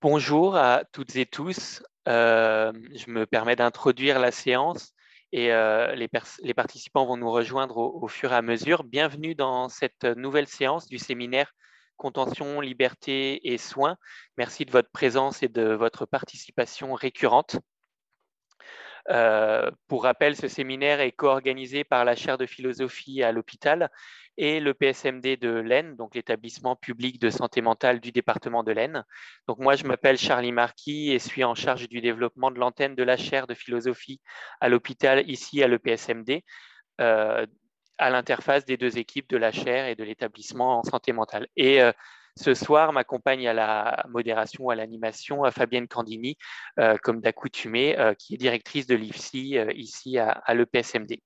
Bonjour à toutes et tous. Euh, je me permets d'introduire la séance et euh, les, participants vont nous rejoindre au, fur et à mesure. Bienvenue dans cette nouvelle séance du séminaire Contention, Liberté et Soins. Merci de votre présence et de votre participation récurrente. Euh, pour rappel, ce séminaire est co-organisé par la chaire de philosophie à l'hôpital et le PSMD de l'Aisne, donc l'établissement public de santé mentale du département de l'Aisne. Donc moi, je m'appelle Charlie Marquis et suis en charge du développement de l'antenne de la chaire de philosophie à l'hôpital ici à l'EPSMD, euh, à l'interface des deux équipes de la chaire et de l'établissement en santé mentale. Euh, ce soir, m'accompagne à la modération, ou à l'animation, Fabienne Candini, euh, comme d'accoutumé, qui est directrice de l'IFSI ici à l'EPSMD.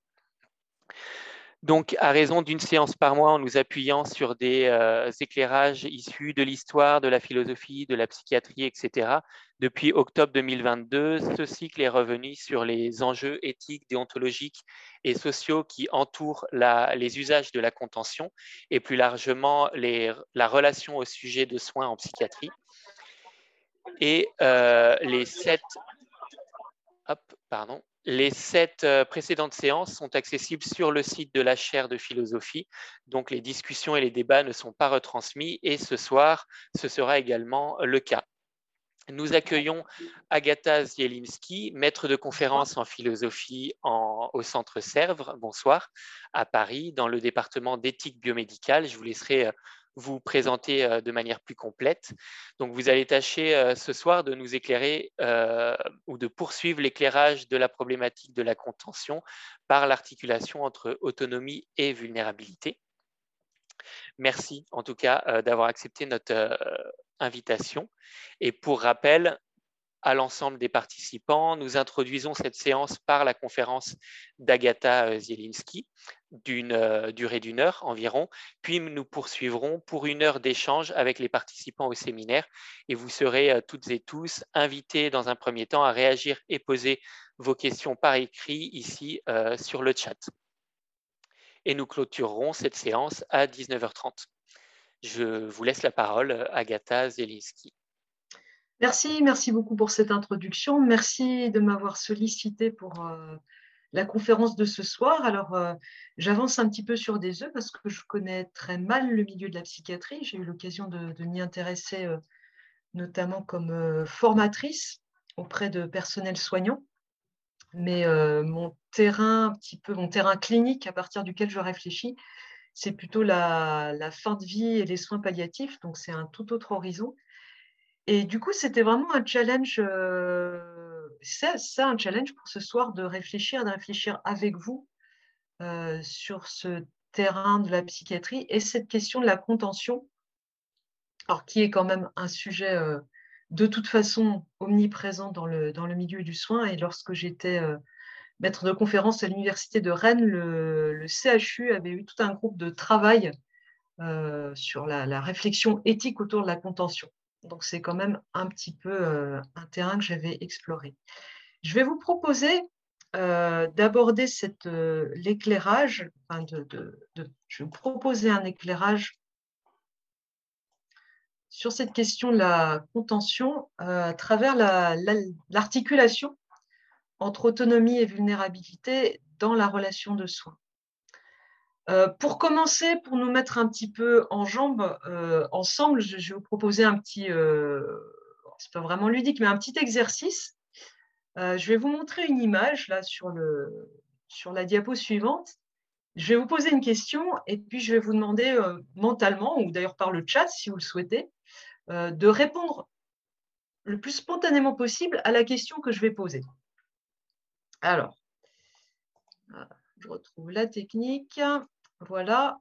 Donc, à raison d'une séance par mois, en nous appuyant sur des euh, éclairages issus de l'histoire, de la philosophie, de la psychiatrie, etc. Depuis octobre 2022, ce cycle est revenu sur les enjeux éthiques, déontologiques et sociaux qui entourent les usages de la contention et plus largement la relation au sujet de soins en psychiatrie. Et euh, les sept... Hop, pardon. Les sept euh, précédentes séances sont accessibles sur le site de la chaire de philosophie, donc les discussions et les débats ne sont pas retransmis et ce soir, ce sera également le cas. Nous accueillons Agatha Zielinski, maître de conférence en philosophie au Centre Sèvres, bonsoir, à Paris, dans le département d'éthique biomédicale. Je vous laisserai euh, vous présenter euh, de manière plus complète. Donc, vous allez tâcher euh, ce soir de nous éclairer euh, ou de poursuivre l'éclairage de la problématique de la contention par l'articulation entre autonomie et vulnérabilité. Merci en tout cas d'avoir accepté notre invitation. Et pour rappel, à l'ensemble des participants. Nous introduisons cette séance par la conférence d'Agatha euh, Zielinski d'une euh, durée d'une heure environ, puis nous poursuivrons pour une heure d'échange avec les participants au séminaire et vous serez euh, toutes et tous invités dans un premier temps à réagir et poser vos questions par écrit ici sur le chat. Et nous clôturerons cette séance à 19h30. Je vous laisse la parole, Agatha Zielinski. Merci, merci beaucoup pour cette introduction. Merci de m'avoir sollicité pour euh, la conférence de ce soir. Alors, euh, j'avance un petit peu sur des œufs parce que je connais très mal le milieu de la psychiatrie. J'ai eu l'occasion de, m'y intéresser euh, notamment comme formatrice auprès de personnel soignant. Mais mon terrain, un petit peu mon terrain clinique à partir duquel je réfléchis, c'est plutôt la, fin de vie et les soins palliatifs. Donc, c'est un tout autre horizon. Et du coup, c'était vraiment un challenge, euh, c'est ça un challenge pour ce soir de réfléchir, de réfléchir avec vous euh, sur ce terrain de la psychiatrie et cette question de la contention, alors qui est quand même un sujet euh, de toute façon omniprésent dans le, dans le milieu du soin. Et lorsque j'étais maître de conférence à l'université de Rennes, le, CHU avait eu tout un groupe de travail sur la réflexion éthique autour de la contention. Donc, c'est quand même un petit peu euh, un terrain que j'avais exploré. Je vais vous proposer euh, d'aborder euh, l'éclairage, de, je vais vous proposer un éclairage sur cette question de la contention à travers l'articulation entre autonomie et vulnérabilité dans la relation de soins. Euh, pour commencer, pour nous mettre un petit peu en jambes euh, ensemble, je, vais vous proposer un petit, euh, c'est pas vraiment ludique, mais un petit exercice. je vais vous montrer une image là sur, le, sur la diapo suivante. Je vais vous poser une question et puis je vais vous demander mentalement, ou d'ailleurs par le chat si vous le souhaitez, de répondre le plus spontanément possible à la question que je vais poser. Alors, je retrouve la technique. Voilà.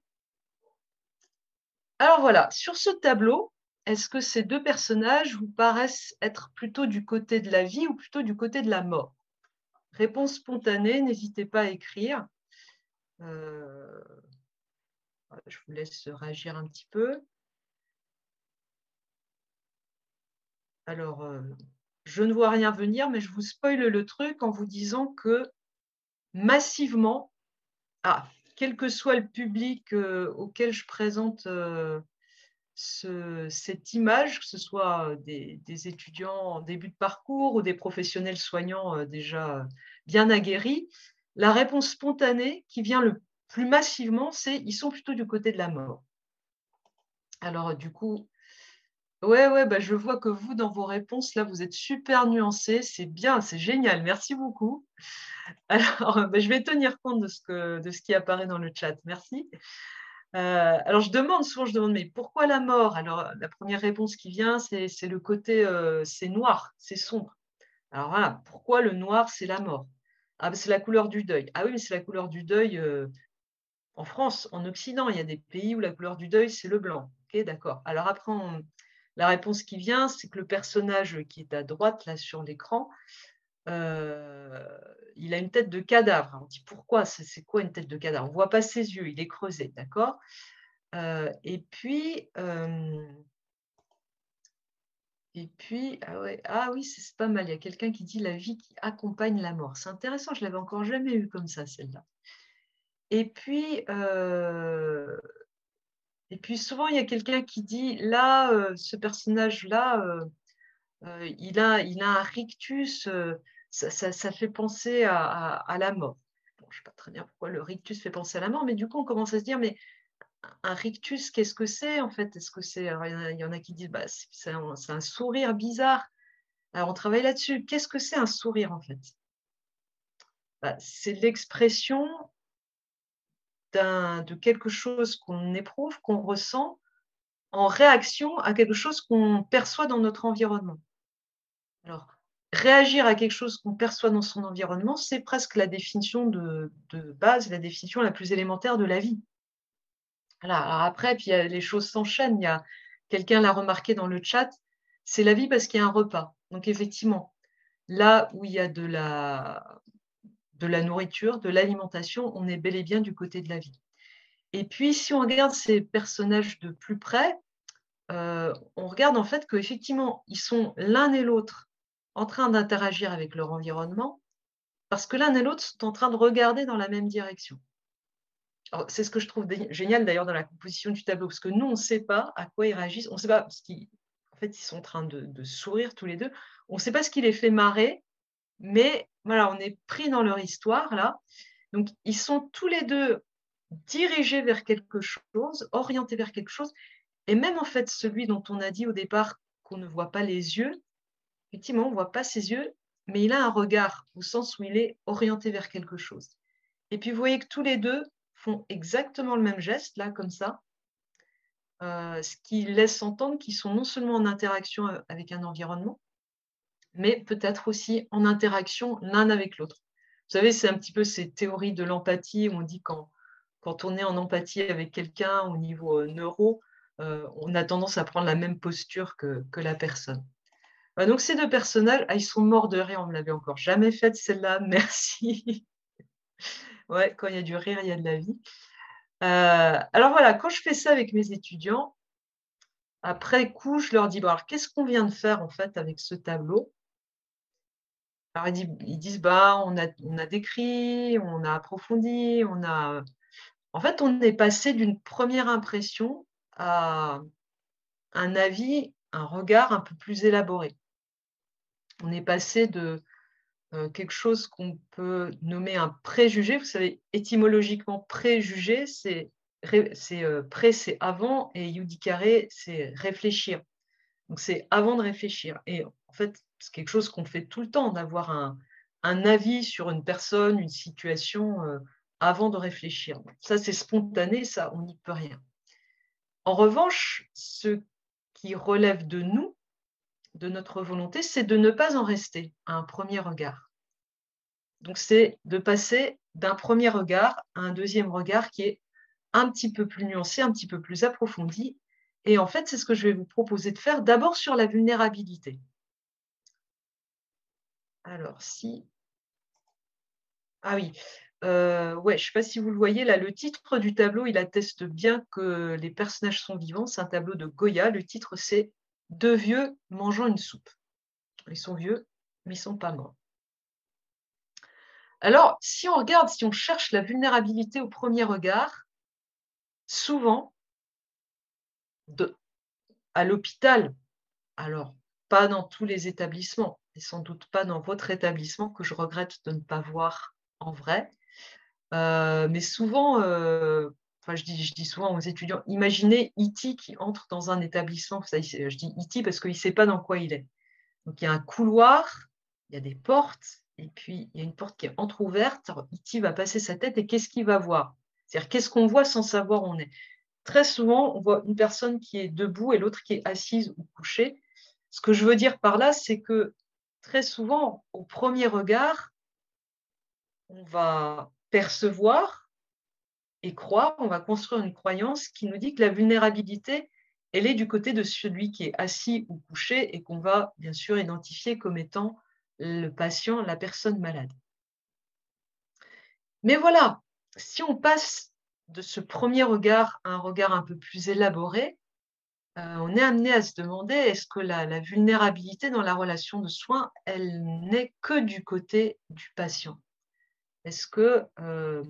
Alors voilà, sur ce tableau, est-ce que ces deux personnages vous paraissent être plutôt du côté de la vie ou plutôt du côté de la mort? Réponse spontanée, n'hésitez pas à écrire. Euh, je vous laisse réagir un petit peu. Alors, euh, je ne vois rien venir, mais je vous spoile le truc en vous disant que massivement, ah, quel que soit le public euh, auquel je présente euh, cette image, que ce soit des, étudiants en début de parcours ou des professionnels soignants euh, déjà bien aguerris, la réponse spontanée qui vient le plus massivement, c'est ils sont plutôt du côté de la mort. Alors du coup, ouais, ouais, bah, je vois que vous, dans vos réponses, là, vous êtes super nuancés, c'est bien, c'est génial, merci beaucoup. Alors, bah, je vais tenir compte de ce, que, de ce qui apparaît dans le chat, merci. Euh, alors, je demande souvent, je demande, mais pourquoi la mort? Alors, la première réponse qui vient, c'est le côté, euh, c'est noir, c'est sombre. Alors voilà, pourquoi le noir, c'est la mort? Ah, bah, c'est la couleur du deuil. Ah oui, mais c'est la couleur du deuil euh, en France, en Occident. Il y a des pays où la couleur du deuil, c'est le blanc. Ok, d'accord. Alors après, la réponse qui vient, c'est que le personnage qui est à droite, là, sur l'écran, il a une tête de cadavre. On dit pourquoi? C'est quoi une tête de cadavre? On ne voit pas ses yeux, il est creusé, d'accord? Et puis, et puis, ah, ah oui, c'est pas mal. Il y a quelqu'un qui dit la vie qui accompagne la mort. C'est intéressant, je l'avais encore jamais eu comme ça, celle-là. Et puis, et puis souvent, il y a quelqu'un qui dit là, ce personnage-là, il, a, il a un rictus ça, fait penser à, la mort. je ne sais pas très bien pourquoi le rictus fait penser à la mort, mais du coup, on commence à se dire, mais un rictus, qu'est-ce que c'est en fait? Est-ce que c'est il y en a qui disent, bah, c'est un, sourire bizarre. Alors, on travaille là-dessus. Qu'est-ce que c'est un sourire en fait? Bah, C'est l'expression de quelque chose qu'on éprouve, qu'on ressent en réaction à quelque chose qu'on perçoit dans notre environnement. Alors, réagir à quelque chose qu'on perçoit dans son environnement, c'est presque la définition de, base, la définition la plus élémentaire de la vie. Après, les choses s'enchaînent. Quelqu'un l'a remarqué dans le chat, c'est la vie parce qu'il y a un repas. Donc effectivement, là où il y a de la, de la nourriture, de l'alimentation, on est bel et bien du côté de la vie. Et puis, si on regarde ces personnages de plus près, euh, on regarde en fait qu'effectivement, ils sont l'un et l'autre en train d'interagir avec leur environnement, parce que l'un et l'autre sont en train de regarder dans la même direction. C'est ce que je trouve génial d'ailleurs dans la composition du tableau, parce que nous, on ne sait pas à quoi ils réagissent, on ne sait pas ce qui. En fait, ils sont en train de, sourire tous les deux. On ne sait pas ce qui les fait marrer, mais voilà, on est pris dans leur histoire là. Donc, ils sont tous les deux dirigés vers quelque chose, orientés vers quelque chose. Et même en fait, celui dont on a dit au départ qu'on ne voit pas les yeux, effectivement, on ne voit pas ses yeux, mais il a un regard au sens où il est orienté vers quelque chose. Et puis, vous voyez que tous les deux font exactement le même geste, là, comme ça, euh, ce qui laisse entendre qu'ils sont non seulement en interaction euh, avec un environnement, mais peut-être aussi en interaction l'un avec l'autre. Vous savez, c'est un petit peu ces théories de l'empathie où on dit quand, quand on est en empathie avec quelqu'un au niveau euh, neuro, on a tendance à prendre la même posture que la personne. Donc ces deux personnages, ah, ils sont morts de rire, on ne l'avait encore jamais faite celle-là, merci. ouais, quand il y a du rire, il y a de la vie. Euh, alors voilà, quand je fais ça avec mes étudiants, après coup, je leur dis, bon, alors qu'est-ce qu'on vient de faire en fait avec ce tableau? Alors ils disent, bah, on, a, décrit, on a approfondi, on a... En fait, on est passé d'une première impression à un avis, un regard un peu plus élaboré on est passé de euh, quelque chose qu'on peut nommer un préjugé. Vous savez, étymologiquement, préjugé, c'est euh, pré, c'est avant, et yudicare, c'est réfléchir. Donc, c'est avant de réfléchir. En fait, c'est quelque chose qu'on fait tout le temps, d'avoir un, avis sur une personne, une situation, euh, avant de réfléchir. Ça, c'est spontané, ça, on n'y peut rien. En revanche, ce qui relève de nous, de notre volonté, c'est de ne pas en rester à un premier regard. Donc c'est de passer d'un premier regard à un deuxième regard qui est un petit peu plus nuancé, un petit peu plus approfondi. Et en fait, c'est ce que je vais vous proposer de faire d'abord sur la vulnérabilité. Alors, si... Ah oui, euh, ouais, je ne sais pas si vous le voyez, là, le titre du tableau, il atteste bien que les personnages sont vivants. C'est un tableau de Goya. Le titre, c'est deux vieux mangeant une soupe. Ils sont vieux, mais ils ne sont pas morts. Alors, si on regarde, si on cherche la vulnérabilité au premier regard, souvent, à l'hôpital, alors pas dans tous les établissements, et sans doute pas dans votre établissement que je regrette de ne pas voir en vrai, euh, mais souvent, euh, je dis, je dis souvent aux étudiants, imaginez E.T. qui entre dans un établissement, je dis E.T. parce qu'il ne sait pas dans quoi il est. Donc il y a un couloir, il y a des portes, et puis il y a une porte qui est entrouverte. E.T. va passer sa tête et qu'est-ce qu'il va voir? C'est-à-dire qu'est-ce qu'on voit sans savoir où on est? Très souvent, on voit une personne qui est debout et l'autre qui est assise ou couchée. Ce que je veux dire par là, c'est que très souvent, au premier regard, on va percevoir et croire, on va construire une croyance qui nous dit que la vulnérabilité, elle est du côté de celui qui est assis ou couché et qu'on va bien sûr identifier comme étant le patient, la personne malade. Mais voilà, si on passe de ce premier regard à un regard un peu plus élaboré, euh, on est amené à se demander est-ce que la, vulnérabilité dans la relation de soins, elle n'est que du côté du patient? Est-ce que euh,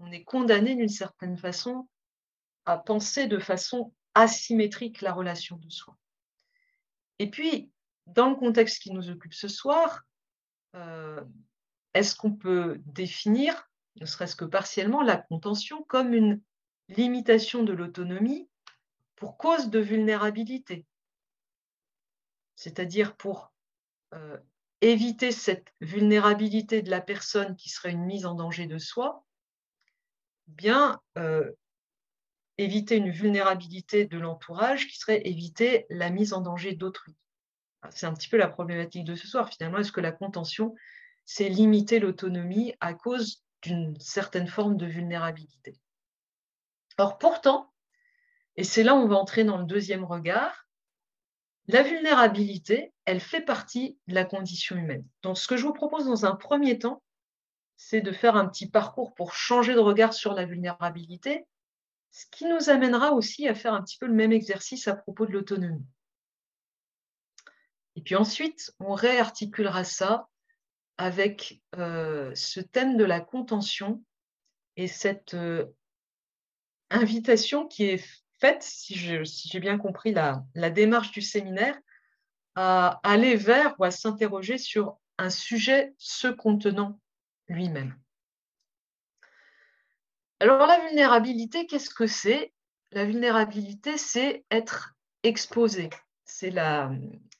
on est condamné d'une certaine façon à penser de façon asymétrique la relation de soins? Et puis, dans le contexte qui nous occupe ce soir, euh, est-ce qu'on peut définir, ne serait-ce que partiellement, la contention comme une limitation de l'autonomie pour cause de vulnérabilité C'est-à-dire pour euh, éviter cette vulnérabilité de la personne qui serait une mise en danger de soi, bien euh, éviter une vulnérabilité de l'entourage qui serait éviter la mise en danger d'autrui. C'est un petit peu la problématique de ce soir. Finalement, est-ce que la contention, c'est limiter l'autonomie à cause d'une certaine forme de vulnérabilité? Or, pourtant, et c'est là où on va entrer dans le deuxième regard, la vulnérabilité, elle fait partie de la condition humaine. Donc, ce que je vous propose dans un premier temps, c'est de faire un petit parcours pour changer de regard sur la vulnérabilité, ce qui nous amènera aussi à faire un petit peu le même exercice à propos de l'autonomie. Et puis ensuite, on réarticulera ça avec euh, ce thème de la contention et cette euh, invitation qui est faite, si j'ai bien compris la, la, démarche du séminaire, à aller vers ou à s'interroger sur un sujet se contenant lui-même. Alors la vulnérabilité, qu'est-ce que c'est? La vulnérabilité, c'est être exposé, c'est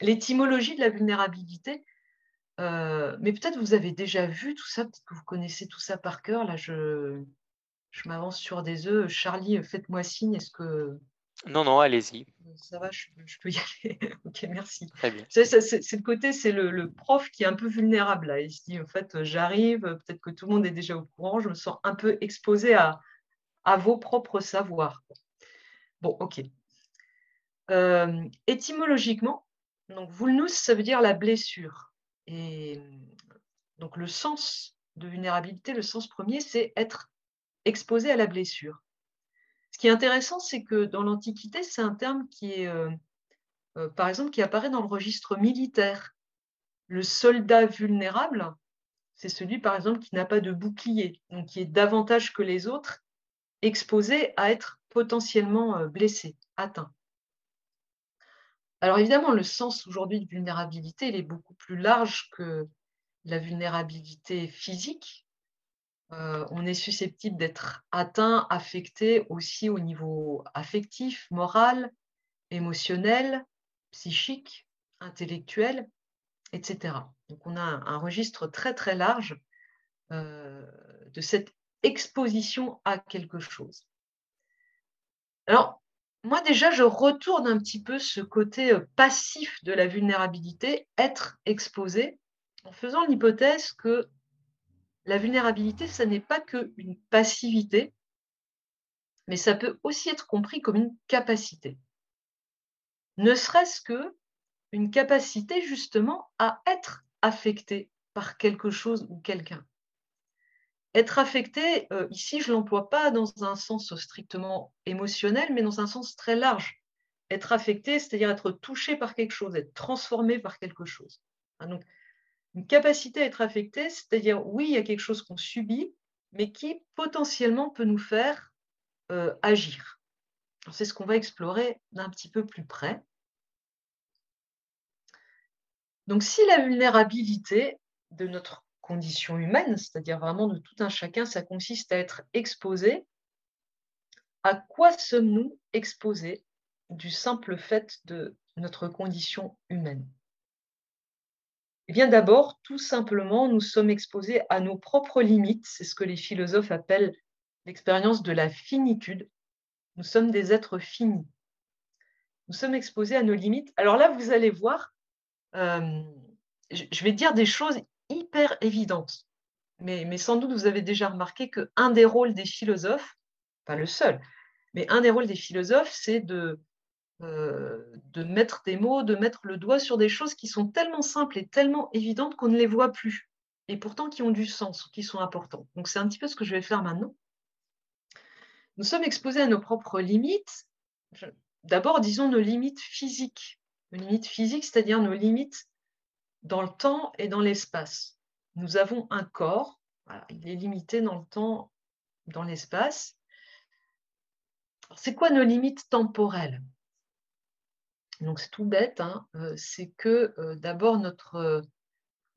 l'étymologie de la vulnérabilité. Euh, mais peut-être vous avez déjà vu tout ça, peut-être que vous connaissez tout ça par cœur. Là, je, je m'avance sur des œufs. Charlie, faites-moi signe. Est-ce que. Non, non, allez-y. Ça va, je, peux y aller. ok, merci. Très bien. C'est, le côté, c'est le, prof qui est un peu vulnérable. Là. Il se dit, en fait, j'arrive, peut-être que tout le monde est déjà au courant, je me sens un peu exposé à, à vos propres savoirs. Bon, ok. Euh, étymologiquement, donc vulnus, ça veut dire la blessure. Et donc le sens de vulnérabilité, le sens premier, c'est être exposé à la blessure. Ce qui est intéressant, c'est que dans l'Antiquité, c'est un terme qui est, euh, euh, apparaît dans le registre militaire. Le soldat vulnérable, c'est celui, par exemple, qui n'a pas de bouclier, donc qui est davantage que les autres exposé à être potentiellement blessé, atteint. Alors évidemment, le sens aujourd'hui de vulnérabilité, il est beaucoup plus large que la vulnérabilité physique. Euh, on est susceptible d'être atteint, affecté aussi au niveau affectif, moral, émotionnel, psychique, intellectuel, etc. Donc on a un, registre très très large euh, de cette exposition à quelque chose. Alors, moi déjà, je retourne un petit peu ce côté euh, passif de la vulnérabilité, être exposé, en faisant l'hypothèse que la vulnérabilité, ça n'est pas qu'une passivité, mais ça peut aussi être compris comme une capacité. Ne serait-ce que une capacité justement à être affecté par quelque chose ou quelqu'un. Être affecté, euh, ici, je ne l'emploie pas dans un sens strictement émotionnel, mais dans un sens très large. Être affecté, c'est-à-dire être touché par quelque chose, être transformé par quelque chose. Hein, une capacité à être affecté, c'est-à-dire, oui, il y a quelque chose qu'on subit, mais qui potentiellement peut nous faire euh, agir. C'est ce qu'on va explorer d'un petit peu plus près. Donc, si la vulnérabilité de notre condition humaine, c'est-à-dire vraiment de tout un chacun, ça consiste à être exposé, à quoi sommes-nous exposés du simple fait de notre condition humaine? Eh bien d'abord, tout simplement, nous sommes exposés à nos propres limites, c'est ce que les philosophes appellent l'expérience de la finitude. Nous sommes des êtres finis. Nous sommes exposés à nos limites. Alors là, vous allez voir, euh, je vais dire des choses hyper évidentes, mais, mais sans doute vous avez déjà remarqué qu'un des rôles des philosophes, pas le seul, mais un des rôles des philosophes, c'est de, euh, de mettre des mots, de mettre le doigt sur des choses qui sont tellement simples et tellement évidentes qu'on ne les voit plus, et pourtant qui ont du sens, qui sont importantes. Donc c'est un petit peu ce que je vais faire maintenant. Nous sommes exposés à nos propres limites. D'abord, disons nos limites physiques. Nos limites physiques, c'est-à-dire nos limites dans le temps et dans l'espace. Nous avons un corps, il est limité dans le temps, dans l'espace. C'est quoi nos limites temporelles? Donc c'est tout bête, hein, euh, c'est que euh, d'abord notre, euh,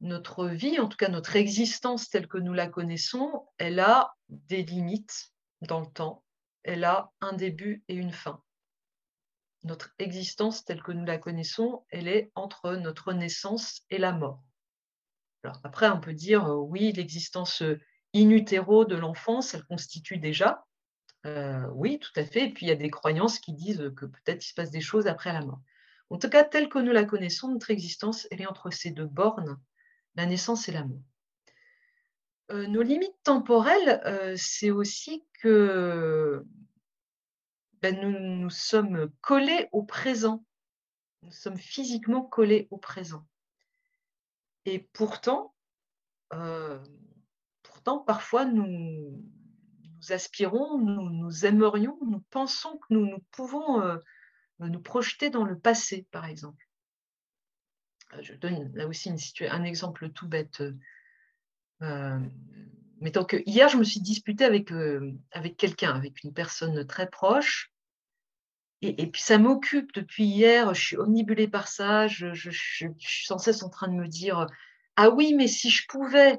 notre vie, en tout cas notre existence telle que nous la connaissons, elle a des limites dans le temps, elle a un début et une fin. Notre existence telle que nous la connaissons, elle est entre notre naissance et la mort. Alors après, on peut dire oui, l'existence in utero de l'enfance, elle constitue déjà. Oui, tout à fait. Et puis il y a des croyances qui disent que peut-être il se passe des choses après la mort. En tout cas, telle que nous la connaissons, notre existence, elle est entre ces deux bornes, la naissance et la mort. Euh, nos limites temporelles, euh, c'est aussi que ben, nous, sommes collés au présent. Nous sommes physiquement collés au présent. Et pourtant, euh, pourtant parfois, nous, aspirons, nous, nous, aimerions, nous pensons que nous, nous pouvons nous projeter dans le passé, par exemple. Euh, je donne là aussi un exemple tout bête. Euh, mettons que hier, je me suis disputée avec, euh, avec quelqu'un, avec une personne très proche. Et, puis ça m'occupe depuis hier, je suis omnibulée par ça, je, suis sans cesse en train de me dire Ah oui, mais si je pouvais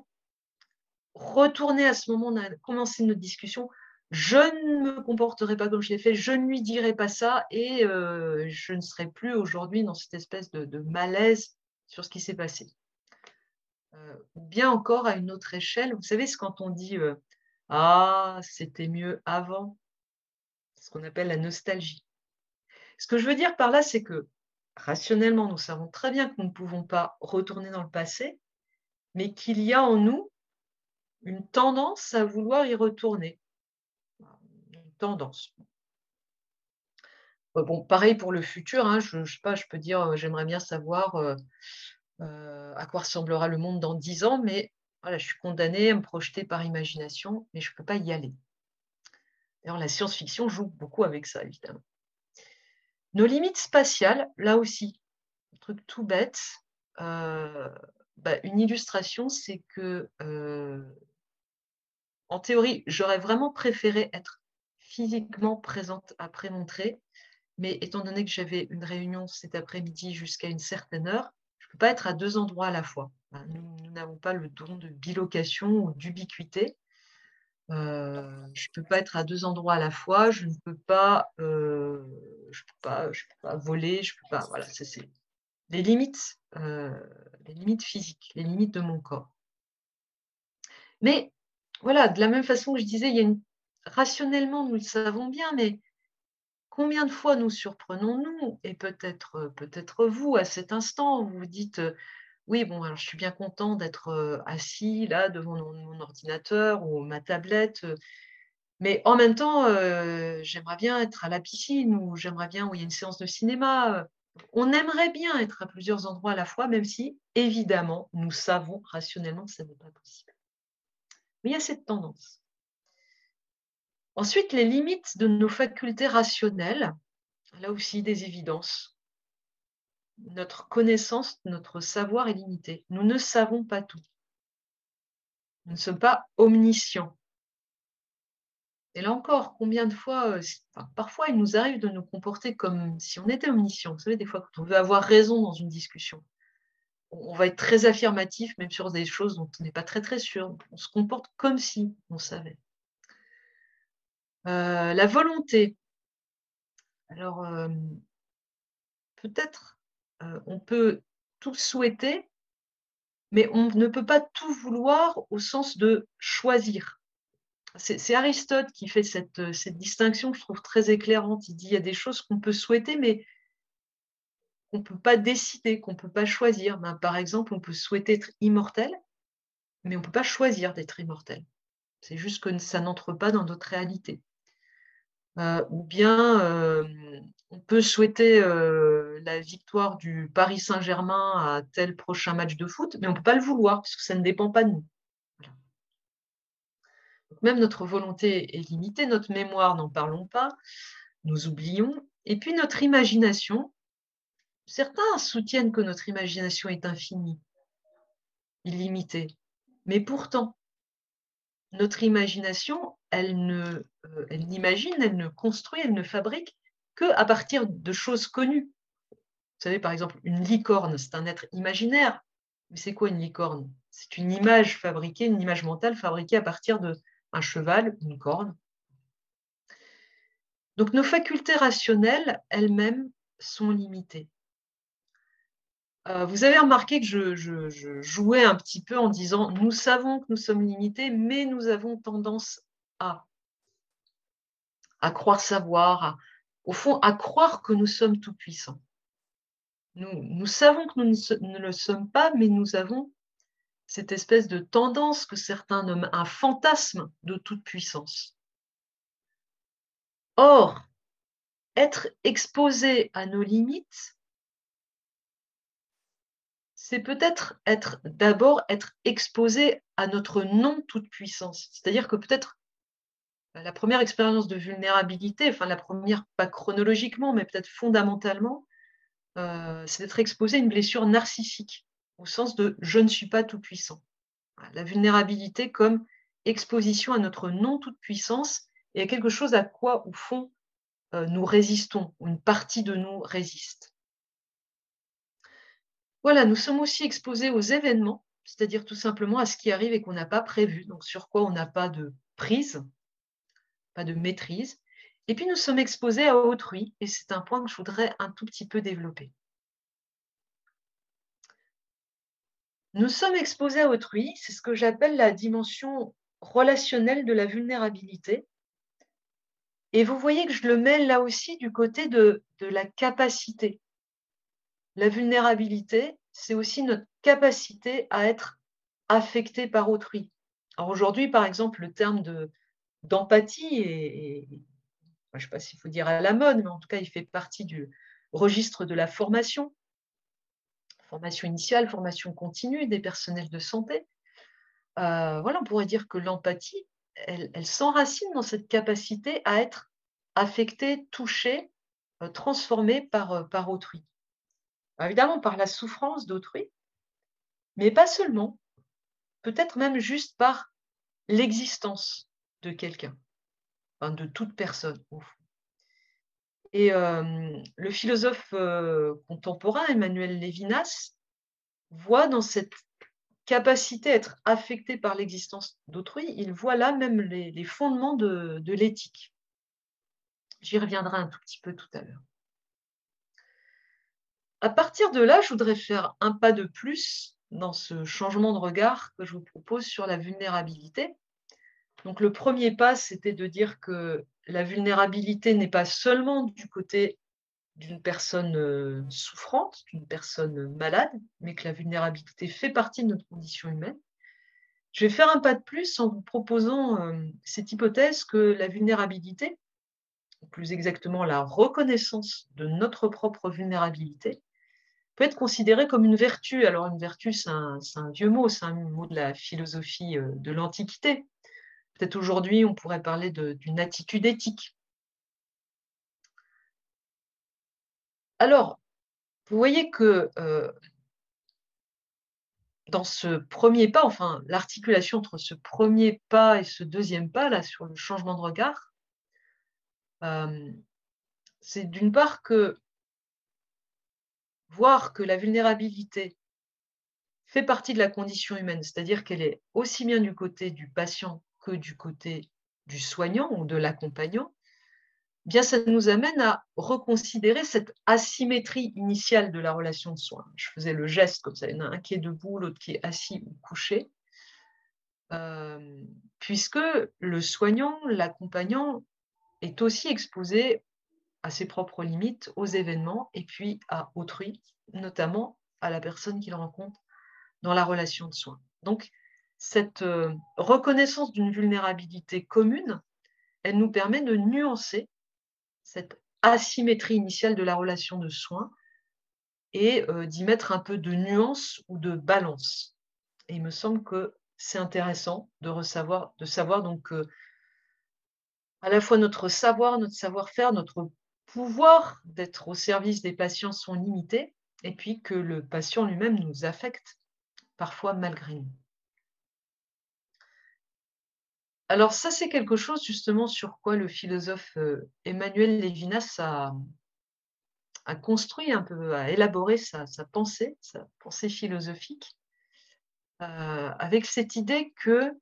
retourner à ce moment, on a commencé notre discussion, je ne me comporterai pas comme je l'ai fait, je ne lui dirai pas ça et euh, je ne serai plus aujourd'hui dans cette espèce de, malaise sur ce qui s'est passé. Euh, bien encore à une autre échelle, vous savez, c'est quand on dit euh, Ah, c'était mieux avant, ce qu'on appelle la nostalgie. Ce que je veux dire par là, c'est que rationnellement, nous savons très bien que nous ne pouvons pas retourner dans le passé, mais qu'il y a en nous une tendance à vouloir y retourner tendance. Euh, bon, pareil pour le futur, hein, je, sais pas, je peux dire, euh, j'aimerais bien savoir euh, à quoi ressemblera le monde dans dix ans, mais je suis condamnée à me projeter par imagination, mais je ne peux pas y aller. D'ailleurs, la science-fiction joue beaucoup avec ça, évidemment. Nos limites spatiales, là aussi, un truc tout bête, bah, une illustration, c'est que, en théorie, j'aurais vraiment préféré être physiquement présente à prémontrer, mais étant donné que j'avais une réunion cet après-midi jusqu'à une certaine heure, je ne peux pas être à deux endroits à la fois. Nous n'avons pas le don de bilocation ou d'ubiquité. Euh, je ne peux pas être à deux endroits à la fois, je ne peux pas, euh, je peux pas, je peux pas voler, je peux pas. Voilà, c'est les limites, euh, les limites physiques, les limites de mon corps. Mais voilà, de la même façon que je disais, il y a une rationnellement, nous le savons bien, mais combien de fois nous surprenons-nous Et peut-être peut-être vous, à cet instant, vous vous dites, oui, bon, alors je suis bien content d'être assis là devant mon, ordinateur ou ma tablette, mais en même temps, j'aimerais bien être à la piscine ou j'aimerais bien où il y a une séance de cinéma. On aimerait bien être à plusieurs endroits à la fois, même si, évidemment, nous savons rationnellement que ce n'est pas possible. Il y a cette tendance. Ensuite, les limites de nos facultés rationnelles, là aussi des évidences. Notre connaissance, notre savoir est limité. Nous ne savons pas tout. Nous ne sommes pas omniscients. Et là encore, combien de fois, euh, parfois il nous arrive de nous comporter comme si on était omniscient. Vous savez, des fois, quand on veut avoir raison dans une discussion, on va être très affirmatif, même sur des choses dont on n'est pas très très sûr. On se comporte comme si on savait. Euh, la volonté. Alors, euh, peut-être on peut tout souhaiter, mais on ne peut pas tout vouloir au sens de choisir c'est Aristote qui fait cette, cette, distinction que je trouve très éclairante. Il dit qu'il y a des choses qu'on peut souhaiter, mais qu'on ne peut pas décider, qu'on ne peut pas choisir. Ben, par exemple, on peut souhaiter être immortel, mais on ne peut pas choisir d'être immortel. C'est juste que ça n'entre pas dans notre réalité. Euh, ou bien euh, on peut souhaiter euh, la victoire du Paris Saint-Germain à tel prochain match de foot, mais on ne peut pas le vouloir, puisque ça ne dépend pas de nous même notre volonté est limitée, notre mémoire, n'en parlons pas, nous oublions. Et puis notre imagination, certains soutiennent que notre imagination est infinie, illimitée. Mais pourtant, notre imagination, elle ne, euh, elle n'imagine, elle ne construit, elle ne fabrique que à partir de choses connues. Vous savez, par exemple, une licorne, c'est un être imaginaire. Mais c'est quoi une licorne? C'est une image fabriquée, une image mentale fabriquée à partir de, un cheval, une corne. Donc nos facultés rationnelles elles-mêmes sont limitées. Euh, vous avez remarqué que je, jouais un petit peu en disant nous savons que nous sommes limités, mais nous avons tendance à, croire savoir, au fond, à croire que nous sommes tout-puissants. Nous, nous, savons que nous ne le sommes pas, mais nous avons cette espèce de tendance que certains nomment un fantasme de toute puissance. Or, être exposé à nos limites, c'est peut-être être d'abord être exposé à notre non toute puissance. C'est-à-dire que peut-être la première expérience de vulnérabilité, enfin la première pas chronologiquement, mais peut-être fondamentalement, euh, c'est d'être exposé à une blessure narcissique au sens de je ne suis pas tout puissant. La vulnérabilité comme exposition à notre non toute puissance et à quelque chose à quoi, au fond, euh, nous résistons, ou une partie de nous résiste. Voilà, nous sommes aussi exposés aux événements, c'est-à-dire tout simplement à ce qui arrive et qu'on n'a pas prévu, donc sur quoi on n'a pas de prise, pas de maîtrise. Et puis nous sommes exposés à autrui, et c'est un point que je voudrais un tout petit peu développer. Nous sommes exposés à autrui, c'est ce que j'appelle la dimension relationnelle de la vulnérabilité. Et vous voyez que je le mets là aussi du côté de, la capacité. La vulnérabilité, c'est aussi notre capacité à être affecté par autrui. Alors aujourd'hui, par exemple, le terme d'empathie je ne sais pas s'il faut dire à la mode, mais en tout cas, il fait partie du registre de la formation formation initiale, formation continue des personnels de santé. Euh, voilà, on pourrait dire que l'empathie, elle, s'enracine dans cette capacité à être affectée, touchée, euh, transformée euh, par autrui. Évidemment, par la souffrance d'autrui, mais pas seulement, peut-être même juste par l'existence de quelqu'un, de toute personne, au fond. Et le philosophe contemporain Emmanuel Lévinas voit dans cette capacité à être affecté par l'existence d'autrui, il voit là même les, fondements de, de l'éthique. J'y reviendrai un tout petit peu tout à l'heure. À partir de là, je voudrais faire un pas de plus dans ce changement de regard que je vous propose sur la vulnérabilité. Donc le premier pas, c'était de dire que la vulnérabilité n'est pas seulement du côté d'une personne euh, souffrante, d'une personne malade, mais que la vulnérabilité fait partie de notre condition humaine. Je vais faire un pas de plus en vous proposant euh, cette hypothèse que la vulnérabilité, plus exactement la reconnaissance de notre propre vulnérabilité, peut être considérée comme une vertu. Alors une vertu, c'est un, un, vieux mot, c'est un mot de la philosophie euh, de l'Antiquité. Peut-être aujourd'hui, on pourrait parler d'une attitude éthique. Alors, vous voyez que euh, dans ce premier pas, enfin l'articulation entre ce premier pas et ce deuxième pas, là, sur le changement de regard, euh, c'est d'une part que voir que la vulnérabilité fait partie de la condition humaine, c'est-à-dire qu'elle est aussi bien du côté du patient que du côté du soignant ou de l'accompagnant, eh bien ça nous amène à reconsidérer cette asymétrie initiale de la relation de soins. Je faisais le geste comme ça, il y en a un qui est debout, l'autre qui est assis ou couché, euh, puisque le soignant, l'accompagnant, est aussi exposé à ses propres limites, aux événements et puis à autrui, notamment à la personne qu'il rencontre dans la relation de soins. Donc, cette euh, reconnaissance d'une vulnérabilité commune, elle nous permet de nuancer cette asymétrie initiale de la relation de soins et euh, d'y mettre un peu de nuance ou de balance. Et il me semble que c'est intéressant de, ressavoir, de savoir donc que à la fois notre savoir, notre savoir-faire, notre pouvoir d'être au service des patients sont limités, et puis que le patient lui-même nous affecte parfois malgré nous. Alors ça, c'est quelque chose justement sur quoi le philosophe euh, Emmanuel Lévinas a, construit un peu, a élaboré sa, pensée, sa pensée philosophique, euh, avec cette idée que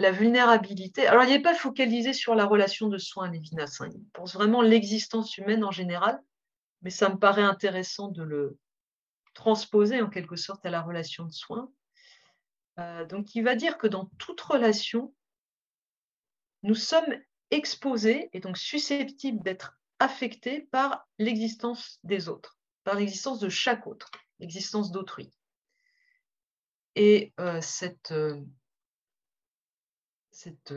la vulnérabilité, alors il n'est pas focalisé sur la relation de soins, Lévinas, il pense vraiment l'existence humaine en général, mais ça me paraît intéressant de le transposer en quelque sorte à la relation de soins. Euh, donc, il va dire que dans toute relation, nous sommes exposés et donc susceptibles d'être affectés par l'existence des autres, par l'existence de chaque autre, l'existence d'autrui. Et euh, cette, euh, cette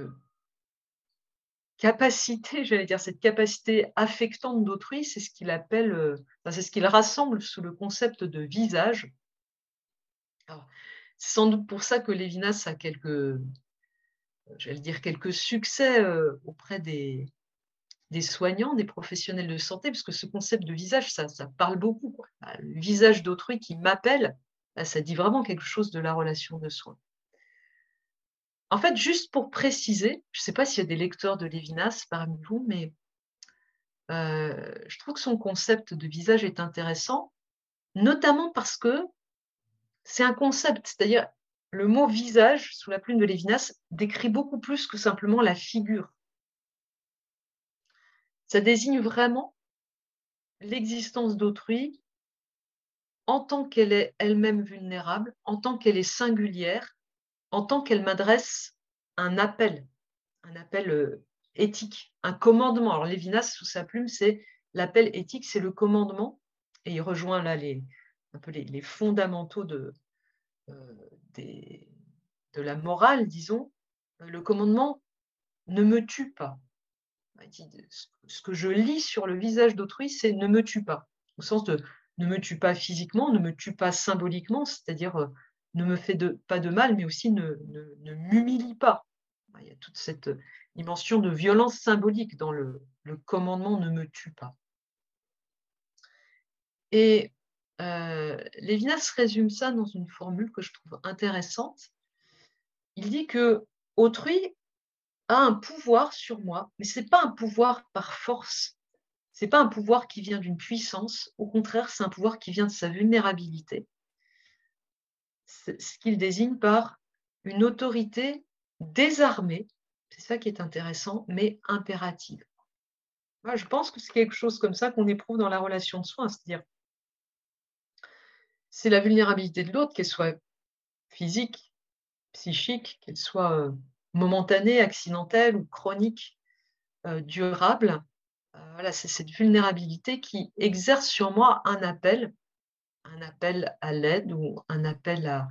capacité, j'allais dire, cette capacité affectante d'autrui, c'est ce qu'il appelle, c'est ce qu'il rassemble sous le concept de visage. C'est sans doute pour ça que Lévinas a quelques, j'allais dire, quelques succès euh, auprès des, soignants, des professionnels de santé, parce que ce concept de visage, ça, parle beaucoup. Le visage d'autrui qui m'appelle, bah, ça dit vraiment quelque chose de la relation de soins. En fait, juste pour préciser, je ne sais pas s'il y a des lecteurs de Lévinas parmi vous, mais euh, je trouve que son concept de visage est intéressant, notamment parce que c'est un concept, c'est-à-dire le mot visage sous la plume de Lévinas décrit beaucoup plus que simplement la figure. Ça désigne vraiment l'existence d'autrui en tant qu'elle est elle-même vulnérable, en tant qu'elle est singulière, en tant qu'elle m'adresse un appel, un appel euh, éthique, un commandement. Alors Lévinas, sous sa plume, c'est l'appel éthique, c'est le commandement, et il rejoint là les, un peu les, fondamentaux de, euh, de la morale, disons, euh, le commandement ne me tue pas. Ce que je lis sur le visage d'autrui, c'est ne me tue pas, au sens de ne me tue pas physiquement, ne me tue pas symboliquement, c'est-à-dire ne me fait pas de mal, mais aussi ne, m'humilie pas. Il y a toute cette dimension de violence symbolique dans le, le commandement ne me tue pas. Et euh, Lévinas résume ça dans une formule que je trouve intéressante. Il dit que autrui a un pouvoir sur moi, mais ce n'est pas un pouvoir par force, ce n'est pas un pouvoir qui vient d'une puissance, au contraire, c'est un pouvoir qui vient de sa vulnérabilité. Ce qu'il désigne par une autorité désarmée, c'est ça qui est intéressant, mais impérative. Moi, je pense que c'est quelque chose comme ça qu'on éprouve dans la relation de soins, c'est-à-dire c'est la vulnérabilité de l'autre, qu'elle soit physique, psychique, qu'elle soit euh, momentanée, accidentelle ou chronique, euh, durable. Euh, voilà, c'est cette vulnérabilité qui exerce sur moi un appel, un appel à l'aide ou un appel à,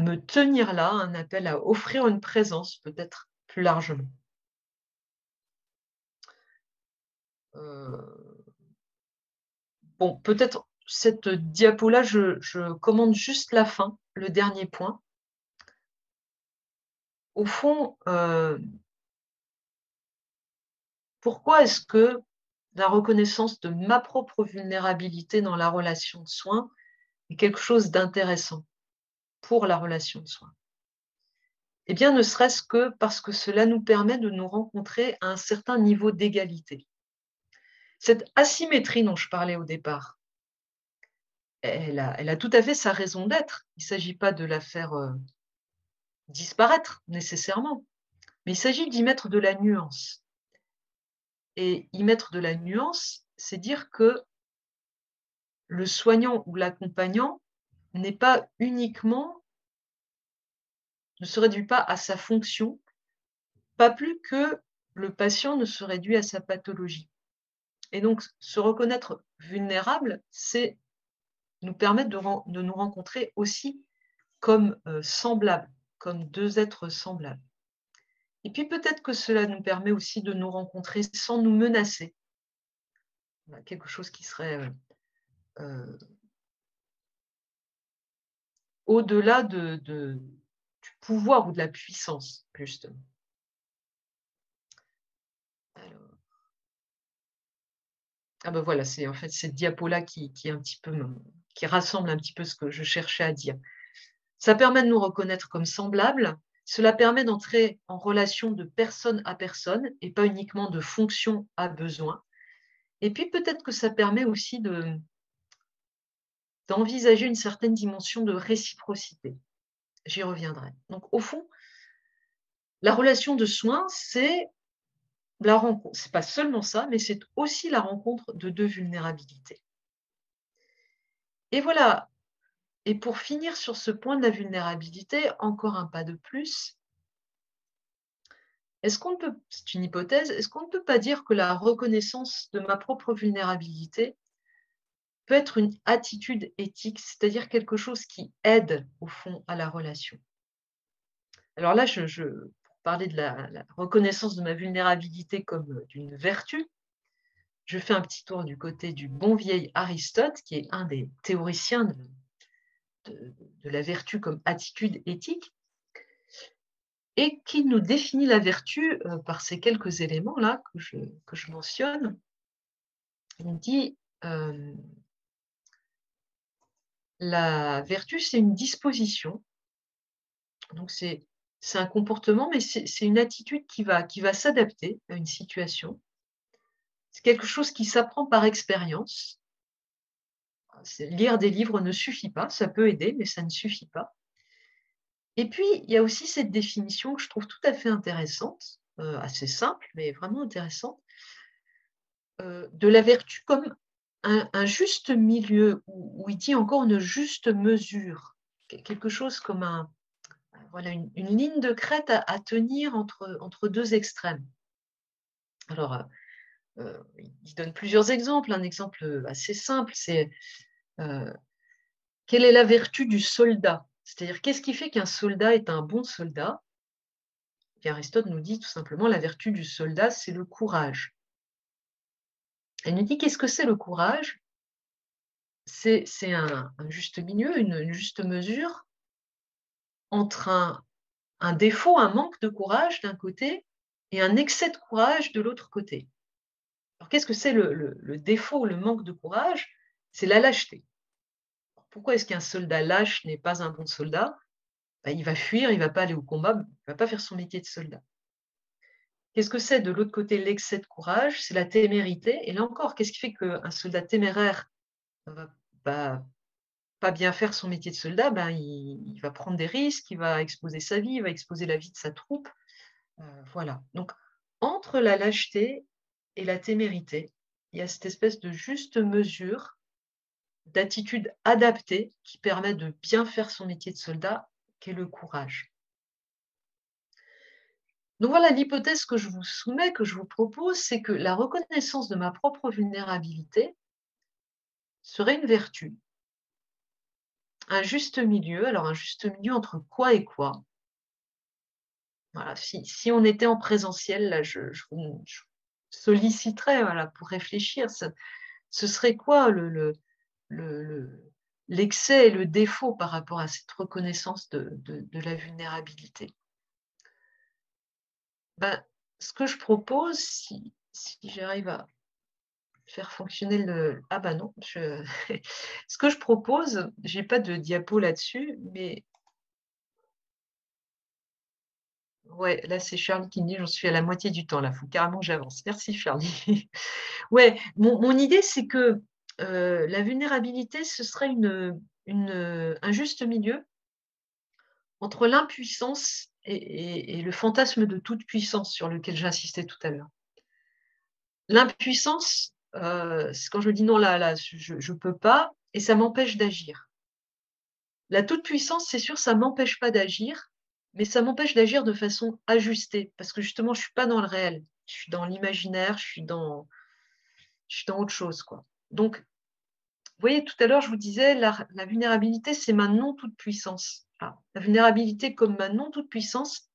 me tenir là, un appel à offrir une présence peut-être plus largement. Bon, peut-être cette diapo-là, je, commande juste la fin, le dernier point. Au fond, euh, pourquoi est-ce que la reconnaissance de ma propre vulnérabilité dans la relation de soins quelque chose d'intéressant pour la relation de soins Eh bien, ne serait-ce que parce que cela nous permet de nous rencontrer à un certain niveau d'égalité. Cette asymétrie dont je parlais au départ, elle a, tout à fait sa raison d'être. Il ne s'agit pas de la faire euh, disparaître nécessairement, mais il s'agit d'y mettre de la nuance. Et y mettre de la nuance, c'est dire que le soignant ou l'accompagnant n'est pas uniquement, ne se réduit pas à sa fonction, pas plus que le patient ne se réduit à sa pathologie. Et donc, se reconnaître vulnérable, c'est nous permettre de, nous rencontrer aussi comme euh, semblables, comme deux êtres semblables. Et puis peut-être que cela nous permet aussi de nous rencontrer sans nous menacer. Quelque chose qui serait euh, au-delà de, du pouvoir ou de la puissance, justement. Ah ben voilà, c'est en fait cette diapo-là qui, qui, un petit peu qui rassemble un petit peu ce que je cherchais à dire. Ça permet de nous reconnaître comme semblables. Cela permet d'entrer en relation de personne à personne et pas uniquement de fonction à besoin. Et puis peut-être que ça permet aussi de, d'envisager une certaine dimension de réciprocité. J'y reviendrai. Donc, au fond, la relation de soins, c'est la rencontre. C'est pas seulement ça, mais c'est aussi la rencontre de deux vulnérabilités. Et voilà. Et pour finir sur ce point de la vulnérabilité, encore un pas de plus. Est-ce qu'on peut, c'est une hypothèse, est-ce qu'on ne peut pas dire que la reconnaissance de ma propre vulnérabilité peut être une attitude éthique, c'est-à-dire quelque chose qui aide au fond à la relation. Alors là, je, pour parler de la, reconnaissance de ma vulnérabilité comme d'une vertu, je fais un petit tour du côté du bon vieil Aristote, qui est un des théoriciens de, la vertu comme attitude éthique, et qui nous définit la vertu euh, par ces quelques éléments-là que je, que je mentionne. Il dit euh, la vertu, c'est une disposition. Donc, c'est un comportement, mais c'est une attitude qui va, qui va s'adapter à une situation. C'est quelque chose qui s'apprend par expérience. Lire des livres ne suffit pas, ça peut aider, mais ça ne suffit pas. Et puis, il y a aussi cette définition que je trouve tout à fait intéressante, euh, assez simple, mais vraiment intéressante, euh, de la vertu comme un, juste milieu, où, il dit encore une juste mesure, quelque chose comme voilà, une, ligne de crête à, tenir entre, deux extrêmes. Alors, euh, euh, il donne plusieurs exemples. Un exemple assez simple, c'est euh, quelle est la vertu du soldat? C'est-à-dire, qu'est-ce qui fait qu'un soldat est un bon soldat? Aristote nous dit tout simplement, la vertu du soldat, c'est le courage. Elle nous dit qu'est-ce que c'est le courage? C'est un, juste milieu, une, juste mesure entre un, défaut, un manque de courage d'un côté et un excès de courage de l'autre côté. Alors qu'est-ce que c'est le, défaut, le manque de courage? C'est la lâcheté. pourquoi est-ce qu'un soldat lâche n'est pas un bon soldat? Ben, Il va fuir, il ne va pas aller au combat, il ne va pas faire son métier de soldat. Qu'est-ce que c'est de l'autre côté l'excès de courage? C'est la témérité. Et là encore, qu'est-ce qui fait qu'un soldat téméraire ne va pas bien faire son métier de soldat? Ben, il, va prendre des risques, il va exposer sa vie, il va exposer la vie de sa troupe. Euh, voilà. Donc, entre la lâcheté et la témérité, il y a cette espèce de juste mesure d'attitude adaptée qui permet de bien faire son métier de soldat, qui est le courage. Donc voilà, l'hypothèse que je vous soumets, que je vous propose, c'est que la reconnaissance de ma propre vulnérabilité serait une vertu. Un juste milieu, alors un juste milieu entre quoi et quoi? Voilà, si, on était en présentiel, là, je, vous solliciterais voilà, pour réfléchir. ce serait quoi le, l'excès et le défaut par rapport à cette reconnaissance de la vulnérabilité? ben, ce que je propose, si, si j'arrive à faire fonctionner le... Ah ben non, ce que je propose, j'ai pas de diapo là-dessus, mais... Ouais, là c'est Charlie qui me dit, j'en suis à la moitié du temps, là, faut carrément que j'avance. Merci Charlie. ouais, mon, mon idée c'est que euh, la vulnérabilité, ce serait une, une, euh, un juste milieu entre l'impuissance et, le fantasme de toute puissance sur lequel j'insistais tout à l'heure. L'impuissance, euh, c'est quand je dis non, là, là, je ne peux pas, et ça m'empêche d'agir. La toute-puissance, c'est sûr, ça m'empêche pas d'agir, mais ça m'empêche d'agir de façon ajustée, parce que justement, je ne suis pas dans le réel, je suis dans l'imaginaire, je suis dans, je suis dans autre chose. Quoi. Donc, vous voyez, tout à l'heure, je vous disais, la, la vulnérabilité, c'est ma non-toute-puissance. La vulnérabilité comme ma non-toute-puissance,